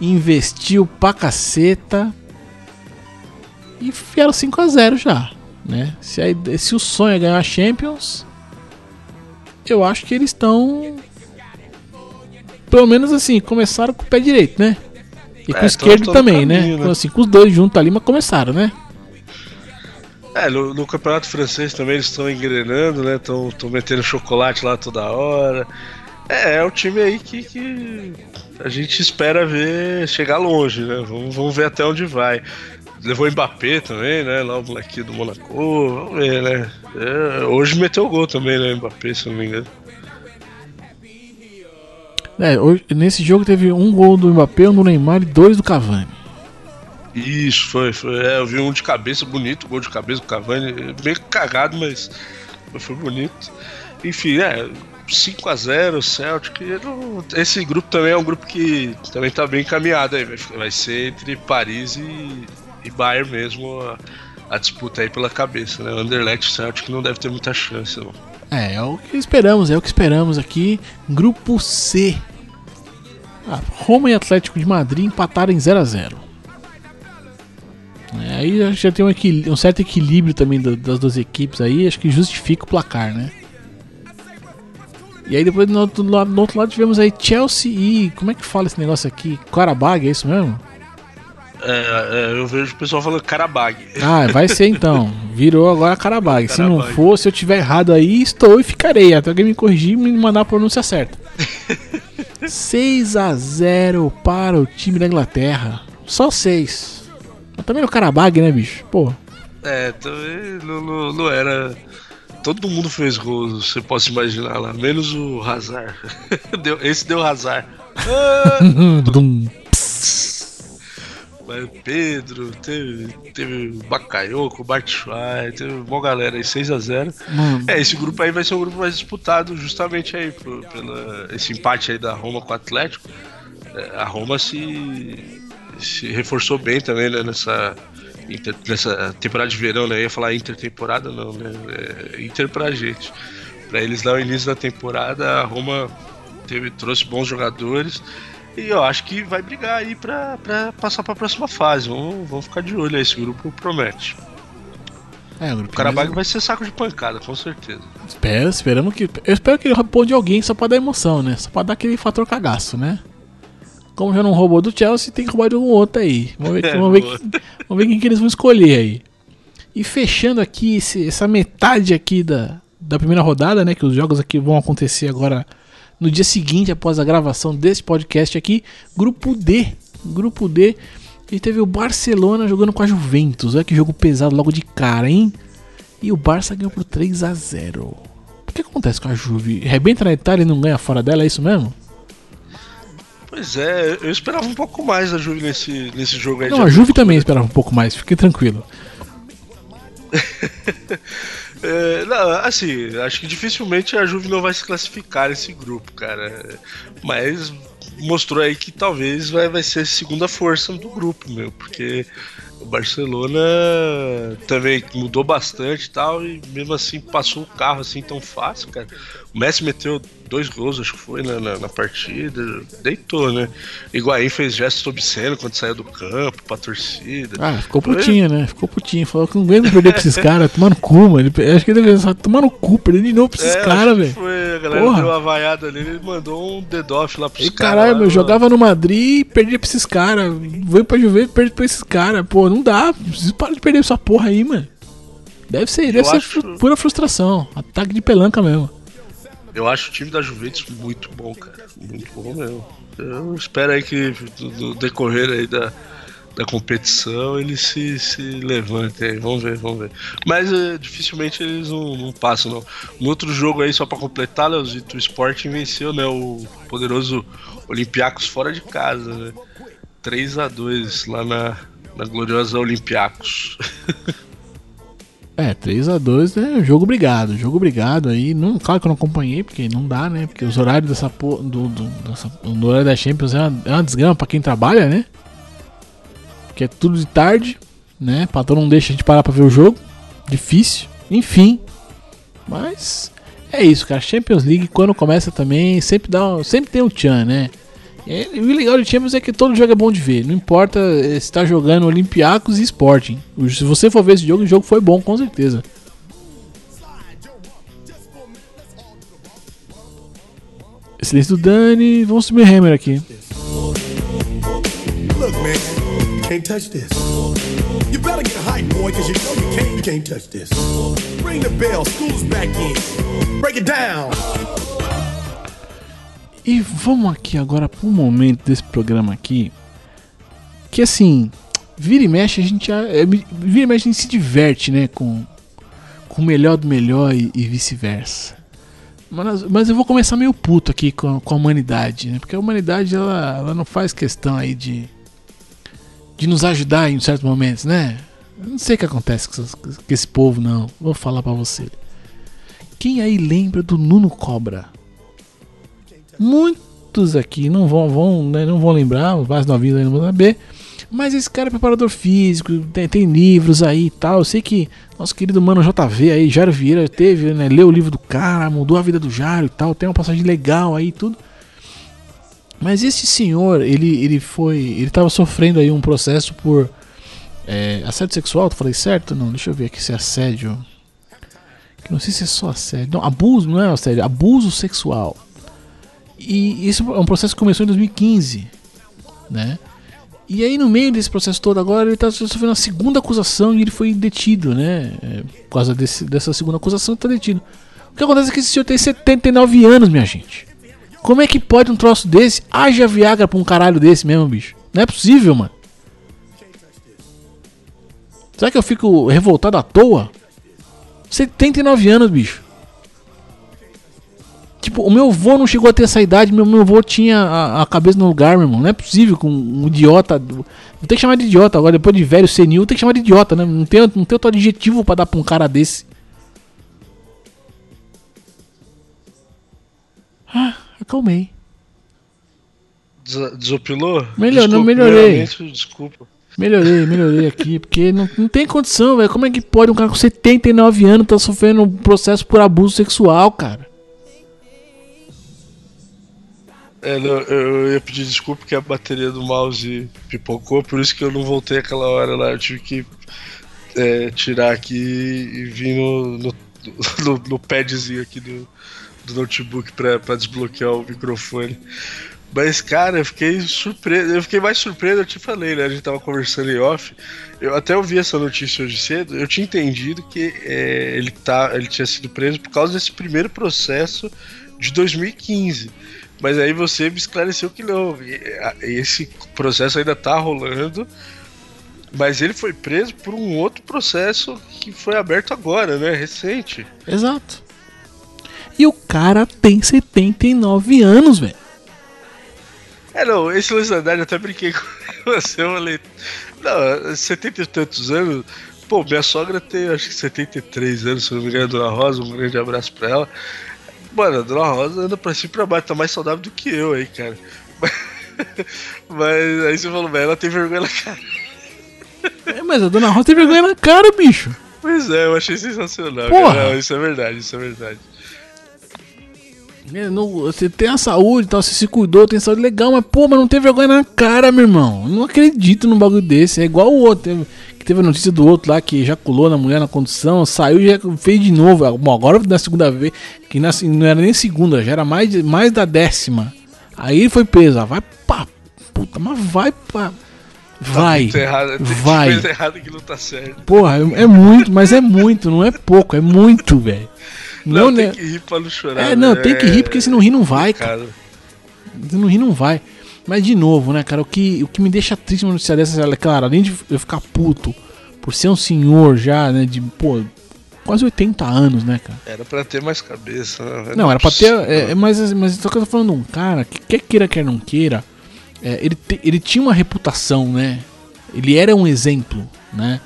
Investiu pra caceta. E vieram 5 a 0 já, né? Se, a- se o sonho é ganhar a Champions, eu acho que eles estão. Pelo menos assim, começaram com o pé direito, né? E com É, o esquerdo tão- tão no também, né? caminho, né? Então, assim, com os dois juntos ali, mas começaram, né? É, no, no campeonato francês também eles estão engrenando, né? Estão metendo chocolate lá toda hora. É, é o time aí que, que a gente espera ver chegar longe, né? Vamos, vamos ver até onde vai. Levou o Mbappé também, né? Lá o moleque do Monaco. Vamos ver, né? É, hoje meteu o gol também, né? Mbappé, se não me engano. É, hoje- nesse jogo teve um gol do Mbappé, um do Neymar e dois do Cavani. Isso, foi, foi. É, eu vi um de cabeça bonito, gol de cabeça do Cavani. Meio cagado, mas foi bonito. Enfim, é. 5x0, Celtic. não- Esse grupo também é um grupo que também tá bem encaminhado aí. Vai, vai ser entre Paris e, e Bayern mesmo a, a disputa aí pela cabeça, né? Anderlecht e Celtic não deve ter muita chance, não. É, é o que esperamos, é o que esperamos aqui. Grupo C. Ah, Roma e Atlético de Madrid empataram em 0 a 0 É, Aí já- tem um, um certo equilíbrio também da- das duas equipes aí, acho que justifica o placar, né? E aí depois no outro, lado, no outro lado tivemos aí Chelsea e. Como é que fala esse negócio aqui? Karabag, é isso mesmo? É, é, eu vejo o pessoal falando Karabag. Ah, vai ser [laughs] então. Virou agora Karabag. Se não for, se eu tiver errado aí, estou e ficarei. Até alguém me corrigir e me mandar a pronúncia certa. [laughs] 6 a 0 para o time da Inglaterra. Só 6. Mas também no Karabag, né, bicho? Pô. É, também não, não, não era. Todo mundo fez gols, você pode imaginar lá, menos o Hazard. [laughs] Deu- esse deu Hazard. [laughs] Pedro, teve, teve o Bakayoko, o Batshuayi, teve uma galera aí, 6x0. Mano. É, esse grupo aí vai ser um grupo mais disputado justamente aí, por, pela, esse empate aí da Roma com o Atlético. É, a Roma se, se reforçou bem também né, nessa, nessa temporada de verão, né? Eu ia falar intertemporada, não, né? É, inter pra gente. Pra eles dar o início da temporada, a Roma teve, trouxe bons jogadores. E eu acho que vai brigar aí pra, pra passar pra próxima fase. Vamos, vamos ficar de olho aí, esse grupo promete. É, o grupo O Karabag vai ser saco de pancada, com certeza. Espera, esperamos que. Eu espero que ele roubou de alguém só pra dar emoção, né? Só pra dar aquele fator cagaço, né? Como já não roubou do Chelsea, tem que roubar de algum outro aí. Vamos ver, [laughs] É, vamos ver, quem, vamos ver quem que eles vão escolher aí. E fechando aqui esse- essa metade aqui da, da primeira rodada, né? Que os jogos aqui vão acontecer agora no dia seguinte, após a gravação desse podcast aqui. Grupo D. Grupo D. E teve o Barcelona jogando com a Juventus. Olha que jogo pesado logo de cara, hein? E o Barça ganhou por 3 a 0 O que acontece com a Juve? Rebenta na Itália e não ganha fora dela, é isso mesmo? Pois é, eu esperava um pouco mais da Juve nesse, nesse jogo aí. Não, a Juve também esperava um pouco mais, fique tranquilo. [laughs] É, não, assim, acho que dificilmente a Juve não vai se classificar nesse grupo, cara. Mas mostrou aí que talvez vai, vai ser a segunda força do grupo, meu, porque o Barcelona também mudou bastante e tal, e mesmo assim passou o carro assim tão fácil, cara. O Messi meteu dois gols, acho que foi, na, na, na partida, deitou, né? Higuaín fez gestos obscenos quando saiu do campo pra torcida. Ah, ficou putinho, né? Ficou putinho. Falou que não aguenta perder pra esses [laughs] caras, tomar no cu, mano. Ele- Acho que ele deve pensar, tomar no cu, perder de novo pra esses É, caras, velho. Foi, a galera Porra. deu uma vaiada ali, ele mandou um dedoff lá pros E caras. caralho, meu, jogava no Madrid e perdia pra esses caras. Veio pra Juventus e perde pra esses caras. Pô, não dá. Preciso parar de perder essa porra aí, mano. Deve ser, deve ser acho- pura frustração. Ataque de pelanca mesmo. Eu acho o time da Juventus muito bom, cara. Muito bom mesmo. Eu espero aí que no decorrer aí da, da competição, ele se, se levante aí. Vamos ver, vamos ver. Mas eh, dificilmente eles não, não passam, não. No outro jogo aí, só pra completar, Leozito, o Sporting venceu, né? O poderoso Olympiacos fora de casa, né? 3 a 2 lá na, na gloriosa Olympiacos. [laughs] É, 3x2 né? Jogo obrigado, jogo obrigado aí. Não, claro que eu não acompanhei, porque não dá, né? Porque os horários dessa porra. Do, do, dessa, do horário da Champions é uma, é uma desgrama pra quem trabalha, né? Que é tudo de tarde, né? Patrão não deixa a gente parar pra ver o jogo. Difícil. Enfim. Mas é isso, cara. Champions League, quando começa também, sempre dá sempre tem um tchan, né? E o legal de Champions é que todo jogo é bom de ver. Não importa eh, se tá jogando Olympiacos e Sporting. Se você for ver esse jogo, o jogo foi bom, com certeza. Silêncio do Dani. Vamos subir o Hammer aqui. Look, man, can't touch this. You better get hype, boy, because you know you can't, you can't touch this. Ring the bell, school's back in. Break it down. E vamos aqui agora para um momento desse programa aqui. Que assim, vira e mexe a gente. é, Vira e mexe a gente se diverte, né? Com, com o melhor do melhor e, e vice-versa. Mas, mas eu vou começar meio puto aqui com, com a humanidade, né? Porque a humanidade ela, ela não faz questão aí de. de nos ajudar em certos momentos, né? Eu não sei o que acontece com, com esse povo, não. Vou falar pra você. Quem aí lembra do Nuno Cobra? Muitos aqui não vão, vão, né, não vão lembrar, os mais novinhos não vão saber. Mas esse cara é preparador físico, tem, tem livros aí e tal. Eu sei que nosso querido mano JV aí, Jário Vieira, teve, né? Leu o livro do cara, mudou a vida do Jário e tal. Tem uma passagem legal aí e tudo. Mas esse senhor, ele, ele foi. Ele tava sofrendo aí um processo por é, assédio sexual, eu falei certo? Não, deixa eu ver aqui se é assédio. Não sei se é só assédio. Não, abuso, não é assédio, abuso sexual. E isso é um processo que começou em 2015, né? E aí no meio desse processo todo agora ele está sofrendo uma segunda acusação e ele foi detido, né? É, por causa desse, dessa segunda acusação está detido. O que acontece é que esse senhor tem 79 anos, minha gente. Como é que pode um troço desse? Haja Viagra pra um caralho desse mesmo, bicho. Não é possível, mano. Será que eu fico revoltado à toa? 79 anos, bicho. Tipo, o meu avô não chegou a ter essa idade, meu, meu avô tinha a, a cabeça no lugar, meu irmão. Não é possível com um idiota. Vou ter que chamar de idiota agora, depois de velho senil, tem que chamar de idiota, né? Não tem, não tem outro adjetivo pra dar pra um cara desse. Ah, acalmei. Des- Desopilou? Melhor- não Desculpa, melhorei. primeiramente, Desculpa. Melhorei, melhorei aqui, porque não, não tem condição, velho. Como é que pode um cara com 79 anos tá sofrendo um processo por abuso sexual, cara? É, não, eu ia pedir desculpa porque a bateria do mouse pipocou, por isso que eu não voltei aquela hora lá. Eu tive que é, tirar aqui e vir no, no, [laughs] no- no padzinho aqui do, do notebook pra desbloquear o microfone. Mas, cara, eu fiquei surpreso. Eu fiquei mais surpreso, eu te falei, né? A gente tava conversando em off. Eu até ouvi essa notícia hoje cedo. Eu tinha entendido que é, ele, tá, ele tinha sido preso por causa desse primeiro processo de 2015. Mas aí você me esclareceu que não. Esse processo ainda tá rolando. Mas ele foi preso por um outro processo que foi aberto agora, né? Recente. Exato. E o cara tem 79 anos, velho. É, não, esse lance da idade eu até brinquei [laughs] com você, eu falei. Não, 70 e tantos anos. Pô, minha sogra tem acho que 73 anos, se não me engano, Dona Rosa, um grande abraço pra ela. Mano, a Dona Rosa anda pra cima e pra baixo, tá mais saudável do que eu aí, cara. [laughs] Mas aí você falou, velho, ela tem vergonha na cara. [laughs] É, mas a dona Rosa tem vergonha na cara, bicho. Pois é, eu achei sensacional. Porra! Cara. Não, isso é verdade, isso é verdade. É, não- Você tem a saúde tal, você se cuidou, tem saúde legal, mas pô, mas não tem vergonha na cara, meu irmão. Eu não acredito num bagulho desse. É igual o outro. Que teve a notícia do outro lá que ejaculou na mulher na condução, saiu e já fez de novo. Ah, Bom, agora na segunda vez, que na- não era nem segunda, já era mais, mais da décima. Aí foi preso. ah, Vai pra puta, mas vai pra. Vai. Tá errado, vai. coisa errada que não tá certo. Porra, é é muito, mas é muito, não é pouco, é muito, velho. Não, Não, tem né? que rir pra não chorar. É, não, né? tem que rir, porque se não rir, não vai, cara. Se não rir, não vai. Mas de novo, né, cara, o que, o que me deixa triste numa notícia dessa é, cara, além de eu ficar puto por ser um senhor já, né, de, pô, quase 80 anos, né, cara? Era pra ter mais cabeça, né? Não, era pra ter. É, é, mas, mas só que eu tô falando de um cara que quer queira, quer não queira, é, ele, te- ele tinha uma reputação, né? Ele era um exemplo, né?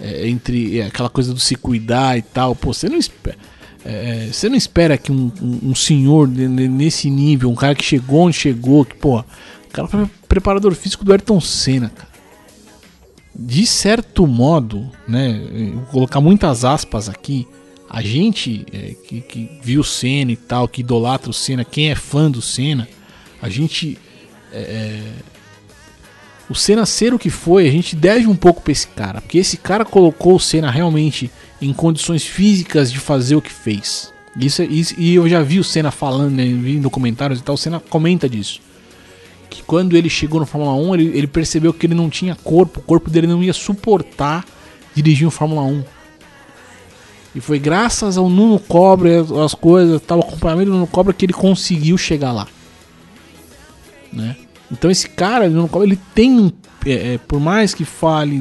É, entre é, aquela coisa do se cuidar e tal. Pô, você não espera. É, você não espera que um, um- um senhor nesse nível, um cara que chegou onde chegou, que, pô, o cara foi preparador físico do Ayrton Senna, cara. De certo modo, né? Vou colocar muitas aspas aqui. A gente é, que, que viu o Senna e tal, que idolatra o Senna, quem é fã do Senna, a gente. é, é, o Senna ser o que foi, a gente deve um pouco pra esse cara. Porque esse cara colocou o Senna realmente em condições físicas de fazer o que fez. Isso, é- isso e eu já vi o Senna falando, né, vi em documentários e tal, o Senna comenta disso. Que quando ele chegou no Fórmula 1, ele, ele percebeu que ele não tinha corpo, o corpo dele não ia suportar dirigir um Fórmula 1. E foi graças ao Nuno Cobra, as- as coisas, tal, acompanhamento do Nuno Cobra que ele conseguiu chegar lá. Né? Então esse cara, ele tem é, é, por mais que fale.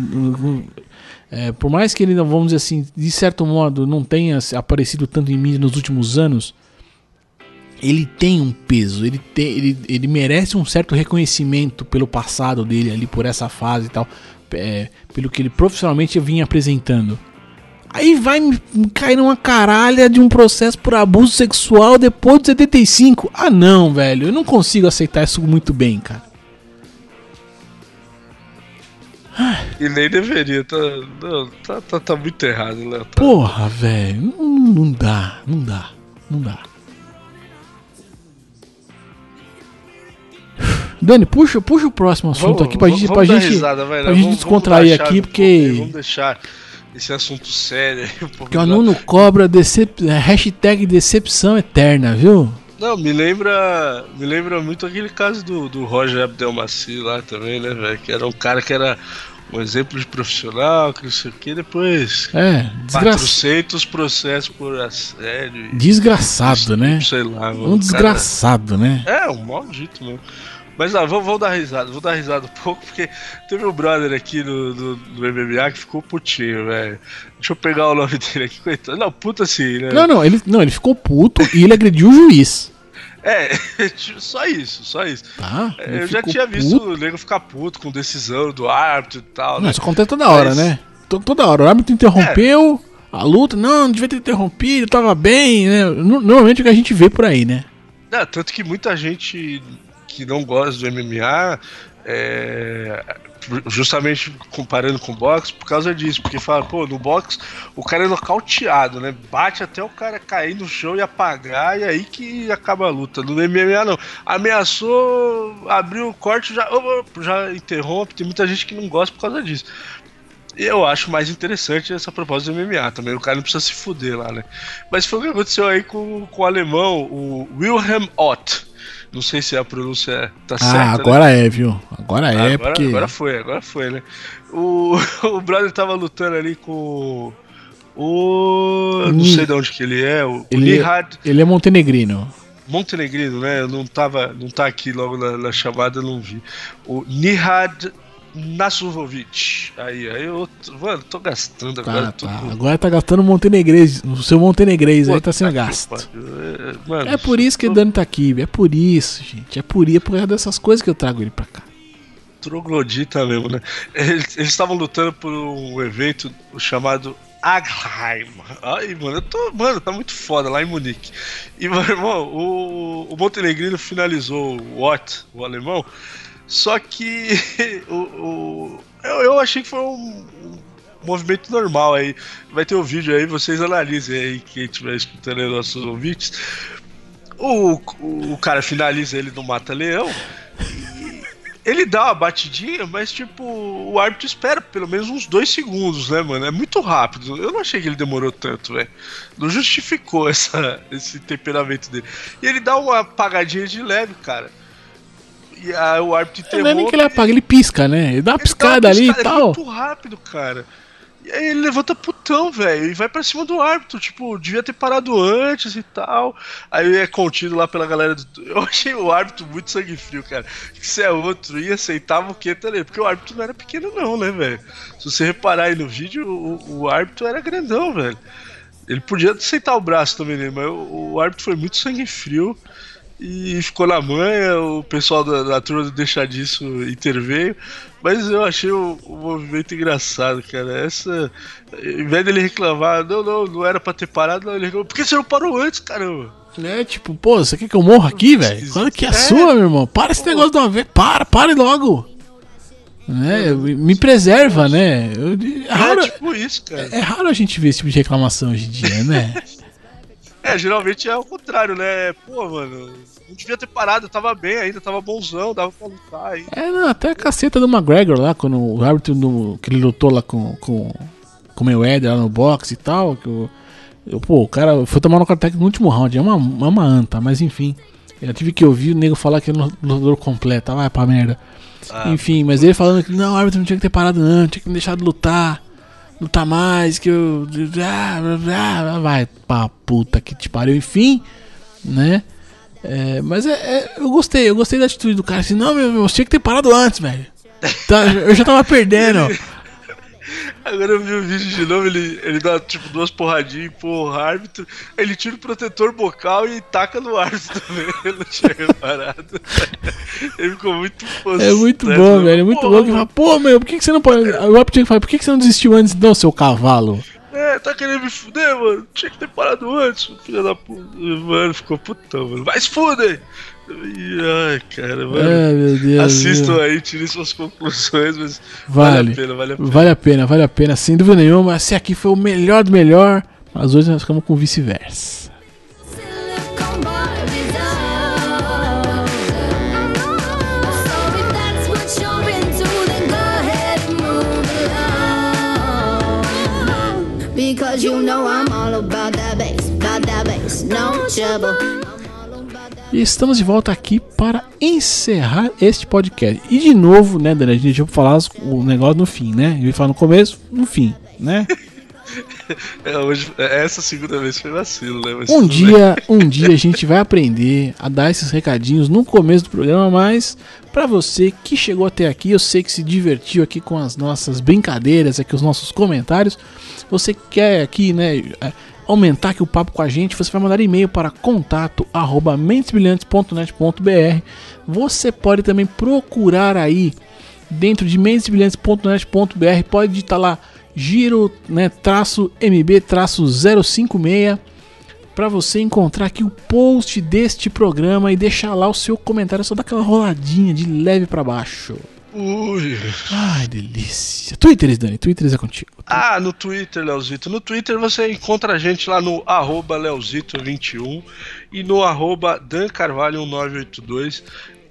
É, por mais que ele, vamos dizer assim, de certo modo, não tenha aparecido tanto em mídia nos últimos anos, ele tem um peso, ele, tem, ele, ele merece um certo reconhecimento pelo passado dele ali, por essa fase e tal, é, pelo que ele profissionalmente vinha apresentando. Aí vai me cair numa caralha de um processo por abuso sexual depois de 75. Ah não, velho, eu não consigo aceitar isso muito bem, cara. E nem deveria, tá, não, tá, tá, tá muito errado, Léo. Tá. Porra, velho, não, não dá, não dá, não dá. Dani, puxa, puxa o próximo assunto aqui pra gente, pra gente, risada, vai, pra Léo. gente Vamos- descontrair vamos aqui, aí, Vamos porque, deixar esse assunto sério aí. porque o Nuno cobra decep, hashtag decepção eterna, viu? Não, me lembra. Me lembra muito aquele caso do, do Roger Abdelmaci lá também, né, velho? Que era um cara que era um exemplo de profissional, que não sei o que, depois. É, desgra... 400 processos por assédio. e- desgraçado, né? Sei lá, mano. Um cara- desgraçado, né? É, um maldito mesmo. Mas ah, vamos, vamos dar risada, vou dar risada um pouco, porque teve um brother aqui do, do, do MMA que ficou putinho, velho. Deixa eu pegar o nome dele aqui, coitado. Não, puta assim, né? Não, não, ele, não, ele ficou puto e ele agrediu o juiz. É, [laughs] só isso, só isso. Tá? É, eu já tinha visto puto. o nego ficar puto com decisão do árbitro e tal, Não, né? isso acontece toda hora, Mas- né? To- Toda hora. O árbitro interrompeu a luta. Não, não devia ter interrompido, tava bem, né? No- Normalmente é o que a gente vê por aí, né? Não, tanto que muita gente que não gosta do MMA, é, justamente comparando com o boxe, por causa disso, porque fala, pô, no boxe o cara é nocauteado, né? Bate até o cara cair no chão e apagar, e aí que acaba a luta. No MMA não. Ameaçou, abriu o corte, já, já interrompe. Tem muita gente que não gosta por causa disso. Eu acho mais interessante essa proposta do MMA também. O cara não precisa se fuder lá, né? Mas foi o que aconteceu aí com, com o alemão, o Wilhelm Ott. Não sei se a pronúncia tá certa. ah, né? agora é, viu? Agora é, agora, porque. agora foi, agora foi, né? O, [laughs] o brother tava lutando ali com o. Não sei de onde que ele é, o, o Ele- Nihad Ele é montenegrino. Montenegrino, né? Eu não tava. Não tá aqui logo na, na chamada, eu não vi. O Nihad Nasuvovic. Aí, aí eu. Mano, tô gastando agora Tá, tudo. tá. Agora tá gastando montenegrês. O seu montenegrês aí tá sendo gasto. É, mano, É por isso que o Dani tá aqui, é por isso, gente. É por isso, é por causa dessas coisas que eu trago ele pra cá. troglodita mesmo, né? Eles estavam lutando por um evento chamado Agheim. Ai, mano, eu tô. Mano, tá muito foda lá em Munique. E, meu irmão, o, o Montenegrino finalizou o Watt, o alemão. Só que [laughs] o, o- eu, eu achei que foi um, um movimento normal aí. Vai ter o vídeo aí, vocês analisem aí, quem estiver escutando aí nossos ouvintes. O, o, o cara finaliza ele no Mata-Leão. Ele dá uma batidinha, mas tipo, o árbitro espera pelo menos uns dois segundos, né, mano? É muito rápido. Eu não achei que ele demorou tanto, velho. Não justificou [laughs] essa, esse temperamento dele. E ele dá uma apagadinha de leve, cara. E aí o árbitro Não é nem que ele apaga, ele pisca, né? Ele dá uma Ele dá piscada uma ali e piscada, É tal. muito rápido, cara. E aí ele levanta putão, velho, e vai pra cima do árbitro. Tipo, devia ter parado antes e tal. Aí é contido lá pela galera do. Eu achei o árbitro muito sangue frio, cara. Que se é outro, ia aceitar a moqueta ali. Porque o árbitro não era pequeno, não, né, velho? Se você reparar aí no vídeo, o, o árbitro era grandão, velho. Ele podia aceitar o braço também dele, mas o, o árbitro foi muito sangue frio e ficou na manha. O pessoal da, da turma do Deixar Disso interveio. Mas eu achei o, o movimento engraçado, cara. Essa. Em vez dele reclamar, não, não, não era pra ter parado, não, ele reclamou, por que você não parou antes, caramba? É tipo, pô, você quer que eu morra aqui, velho? Quando que é, É. sua, meu irmão? Para esse negócio de uma vez. Para, pare logo. Né? Me preserva, né? Eu- é, raro, É tipo isso, cara. é raro a gente ver esse tipo de reclamação hoje em dia, né? [laughs] É, geralmente é o contrário, né? Pô, mano, não devia ter parado, eu tava bem ainda, tava bonzão, dava pra lutar aí. É, não, até a caceta do McGregor lá, quando o árbitro do, que ele lutou lá com, com, com o Mayweather lá no boxe e tal. Que o, eu, pô, o cara foi tomar no contato no último round, é uma, é uma anta, mas enfim. Eu tive que ouvir o nego falar que era um lutador completo, ah, vai pra merda. Ah, Enfim, mas ele falando que não, o árbitro não tinha que ter parado não, tinha que me deixar de lutar. Lutar mais, que eu. ah, ah, Vai pra puta que te pariu, enfim, né? É, mas é, é- eu gostei, eu gostei da atitude do cara. Assim, não, meu, você tinha que ter parado antes, velho. Tá, eu já tava perdendo. [laughs] Agora eu vi o vídeo de novo, ele, ele dá tipo duas porradinhas pro árbitro, ele tira o protetor bocal e taca no árbitro [laughs] também. Eu não tinha reparado. Ele ficou muito É muito né, bom, velho. É muito Porra, bom que fala, pô, meu, por que, que você não pode. O árbitro tinha que falar, por que, que você não desistiu antes, não, seu cavalo? É, tá querendo me fuder, mano. Tinha que ter parado antes, filho da puta. Mano, ficou putão, mano. Vai se fuder! Ai, cara, mano. Ai, meu Deus. Assistam meu. aí, tirem suas conclusões, mas Vale. vale a pena, vale a pena. Vale a pena, vale a pena, sem dúvida nenhuma. Esse aqui foi o melhor do melhor, mas hoje nós ficamos com o vice-versa. Because you know I'm all about that bass, about that bass, no trouble. E estamos de volta aqui para encerrar este podcast. E de novo, né, Dani, a gente vai falar o negócio no fim, né? A gente vai falar no começo, no fim, né? [laughs] É, hoje, é, essa segunda vez foi vacilo, né? Mas Um tudo bem. dia, um dia a gente vai aprender a dar esses recadinhos no começo do programa, mas para você que chegou até aqui, eu sei que se divertiu aqui com as nossas brincadeiras, aqui os nossos comentários. Você quer aqui, né, é, aumentar aqui o papo com a gente, você vai mandar e-mail para contato@mentesbrilhantes.net.br. Você pode também procurar aí dentro de mentesbrilhantes.net.br, pode digitar lá giro, né, traço MB traço 056 para você encontrar aqui o post deste programa e deixar lá o seu comentário, só dá aquela roladinha de leve para baixo. Ui. Ai, delícia. Twitter, Dani, Twitter é contigo. Ah, no Twitter, Leozito. No Twitter você encontra a gente lá no arroba Leozito21 e no arroba Dan Carvalho 1982.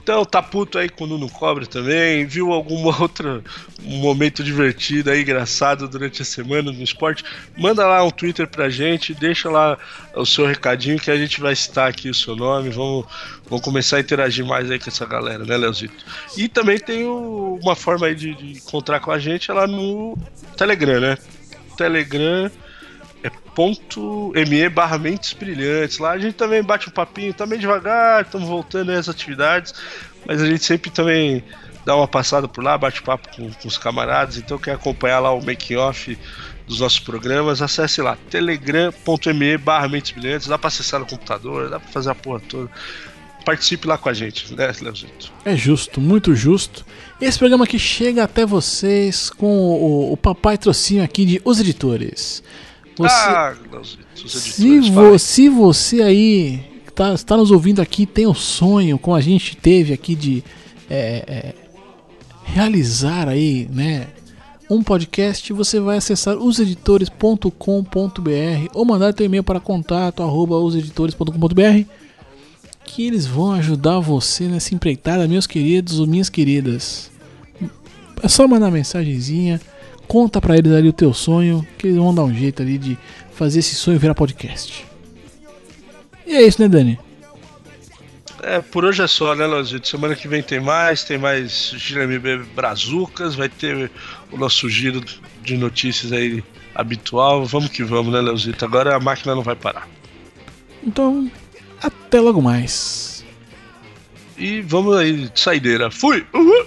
Então, tá puto aí com o Nuno Cobra também. Viu alguma [laughs] outra um momento divertido aí, engraçado durante a semana no esporte? Manda lá um Twitter pra gente, deixa lá o seu recadinho que a gente vai citar aqui o seu nome. Vamos, vamos começar a interagir mais aí com essa galera, né, Leozito? E também tem o- uma forma aí de, de encontrar com a gente é lá no Telegram, né? Telegram é ponto .me barra mentes brilhantes. Lá a gente também bate um papinho, tá devagar, estamos voltando às atividades, mas a gente sempre também dá uma passada por lá, bate papo com, com os camaradas. Então quer acompanhar lá o making off dos nossos programas, acesse lá telegram.me barra mentes brilhantes, dá pra acessar no computador, dá pra fazer a porra toda. Participe lá com a gente, né, Leozito? É justo, muito justo. Esse programa aqui chega até vocês com o, o papai trocinho aqui de Os Editores. Você, Ah, se, vo- se você aí tá, está nos ouvindo aqui tem o sonho, como a gente teve aqui, de é, é, realizar aí, né? Um podcast, você vai acessar oseditores.com.br ou mandar teu e-mail para contato arroba oseditores.com.br que eles vão ajudar você nessa empreitada, meus queridos ou minhas queridas. É só mandar mensagenzinha, conta pra eles ali o teu sonho, que eles vão dar um jeito ali de fazer esse sonho virar podcast. E é isso, né, Dani? É, por hoje é só, né, Leozito? Semana que vem tem mais, tem mais Giro MB Brazucas, vai ter o nosso giro de notícias aí habitual. Vamos que vamos, né, Leozito? Agora a máquina não vai parar. Então, até logo mais. E vamos aí, saideira. Fui! Uhul!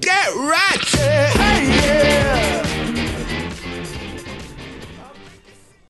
get right.